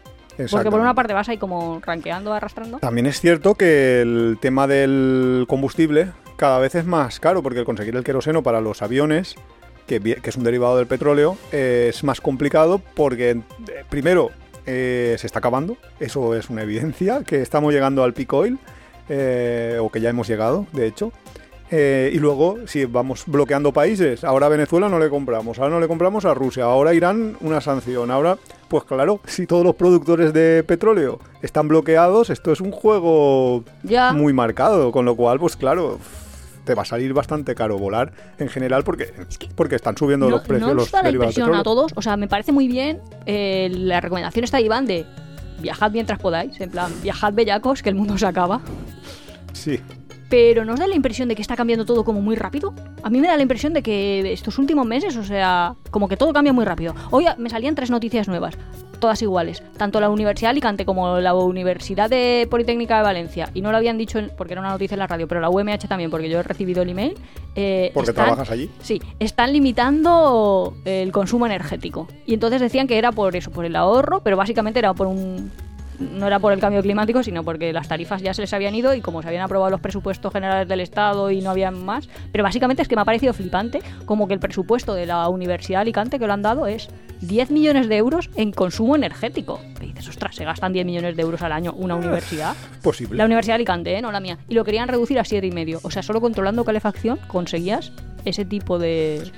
S2: Porque por una parte vas ahí como ranqueando, arrastrando.
S1: También es cierto que el tema del combustible cada vez es más caro, porque el conseguir el queroseno para los aviones, que, es un derivado del petróleo, eh, es más complicado porque, eh, primero, eh, se está acabando, eso es una evidencia, que estamos llegando al peak oil, o que ya hemos llegado, de hecho. Y luego, si vamos bloqueando países, ahora a Venezuela no le compramos, ahora no le compramos a Rusia, ahora Irán una sanción, ahora, pues claro, si todos los productores de petróleo están bloqueados, esto es un juego
S2: Ya.
S1: muy marcado, con lo cual, pues claro, te va a salir bastante caro volar en general porque, porque están subiendo los precios
S2: ¿no da la impresión a todos? O sea, me parece muy bien eh, la recomendación está Iván de viajad mientras podáis, en plan, viajad bellacos, que el mundo se acaba.
S1: Sí,
S2: Pero ¿nos da la impresión de que está cambiando todo como muy rápido? A mí me da la impresión de que estos últimos meses, o sea, como que todo cambia muy rápido. Hoy me salían tres noticias nuevas, todas iguales. Tanto la Universidad de Alicante como la Universidad de Politécnica de Valencia. Y no lo habían dicho en- porque era una noticia en la radio, pero la UMH también, porque yo he recibido el email. eh,
S1: porque
S2: están-
S1: trabajas allí.
S2: Sí, están limitando el consumo energético. Y entonces decían que era por eso, por el ahorro, pero básicamente era por un... No era por el cambio climático, sino porque las tarifas ya se les habían ido y como se habían aprobado los presupuestos generales del Estado y no había más. Pero básicamente es que me ha parecido flipante como que el presupuesto de la Universidad de Alicante que lo han dado es 10 millones de euros en consumo energético. Y dices, ostras, se gastan 10 millones de euros al año una universidad.
S1: Posible.
S2: La Universidad de Alicante, ¿eh? no la mía. Y lo querían reducir a siete y medio. O sea, solo controlando calefacción conseguías ese tipo de,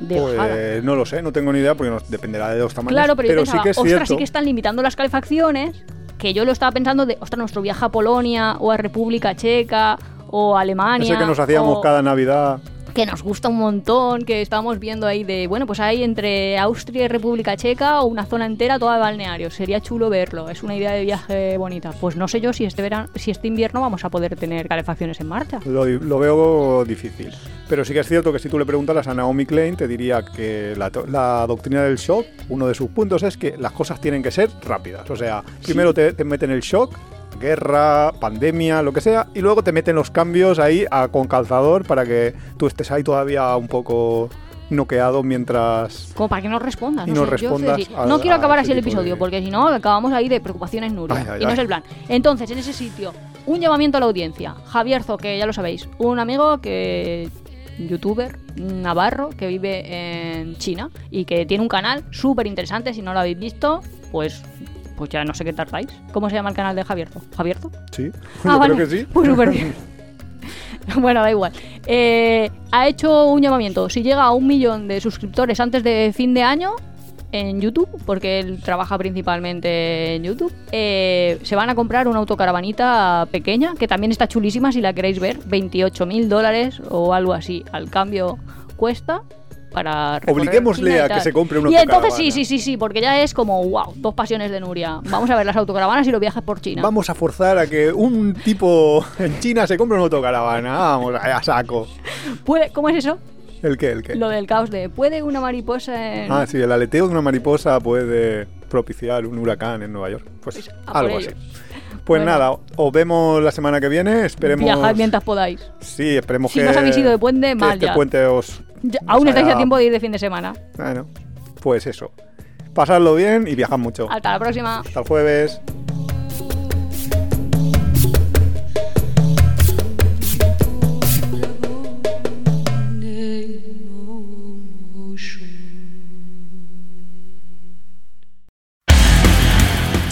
S2: de bajada.
S1: Pues no lo sé, no tengo ni idea porque nos dependerá de los tamaños.
S2: Claro, pero, yo pensaba,
S1: sí que es
S2: ostras,
S1: cierto.
S2: sí que están limitando las calefacciones. Que yo lo estaba pensando de, ostras, nuestro viaje a Polonia o a República Checa o a Alemania.
S1: Ese que nos hacíamos
S2: o-
S1: cada Navidad.
S2: Que nos gusta un montón, que estábamos viendo ahí de, bueno, pues hay entre Austria y República Checa o una zona entera toda de balnearios. Sería chulo verlo, es una idea de viaje bonita. Pues no sé yo si este verano, si este invierno vamos a poder tener calefacciones en marcha.
S1: Lo, lo veo difícil. Pero sí que es cierto que si tú le preguntaras a Naomi Klein, te diría que la, to- la doctrina del shock, uno de sus puntos es que las cosas tienen que ser rápidas. O sea, primero te, te meten el shock, guerra, pandemia, lo que sea, y luego te meten los cambios ahí a- con calzador para que tú estés ahí todavía un poco noqueado mientras...
S2: Como para que no respondas.
S1: Y
S2: No,
S1: no
S2: sé, yo soy
S1: respondas a-
S2: no quiero acabar así el episodio,
S1: de-
S2: porque si no, acabamos ahí de preocupaciones
S1: ay,
S2: y no
S1: ay.
S2: es el plan. Entonces, en ese sitio, un llamamiento a la audiencia. Javier Zo, que ya lo sabéis, un amigo que youtuber navarro que vive en China y que tiene un canal súper interesante. Si no lo habéis visto, pues pues ya no sé qué tardáis. ¿Cómo se llama el canal de Javierzo? ¿Javierzo?
S1: Sí,
S2: Ah,
S1: yo
S2: vale.
S1: creo que sí.
S2: Pues súper bien. bueno, da igual. Eh, ha hecho un llamamiento. Si llega a un millón de suscriptores antes de fin de año en YouTube, porque él trabaja principalmente en YouTube, eh, se van a comprar una autocaravanita pequeña, que también está chulísima si la queréis ver. 28 mil dólares o algo así al cambio cuesta. Para
S1: Obliguémosle a que se compre una
S2: Y entonces sí, sí, sí, sí, porque ya es como, wow, dos pasiones de Nuria. Vamos a ver las autocaravanas y los viajes por China.
S1: Vamos a forzar a que un tipo en China se compre una autocaravana. Vamos, a saco.
S2: ¿Puede- ¿Cómo es eso?
S1: ¿El qué? ¿El qué?
S2: Lo del caos de ¿puede una mariposa en...
S1: Ah, sí, el aleteo de una mariposa puede propiciar un huracán en Nueva York. Pues
S2: Pues,
S1: algo así. Pues
S2: Bueno.
S1: nada, os vemos la semana que viene. Esperemos.
S2: Viajad mientras podáis.
S1: Sí, esperemos
S2: Si
S1: que.
S2: no os habéis ido de puente,
S1: que
S2: mal
S1: este
S2: ya.
S1: puente os.
S2: Ya- aún estáis a tiempo de ir de fin de semana.
S1: Bueno, pues eso. Pasadlo bien y viajad mucho.
S2: Hasta la próxima.
S1: Hasta el jueves.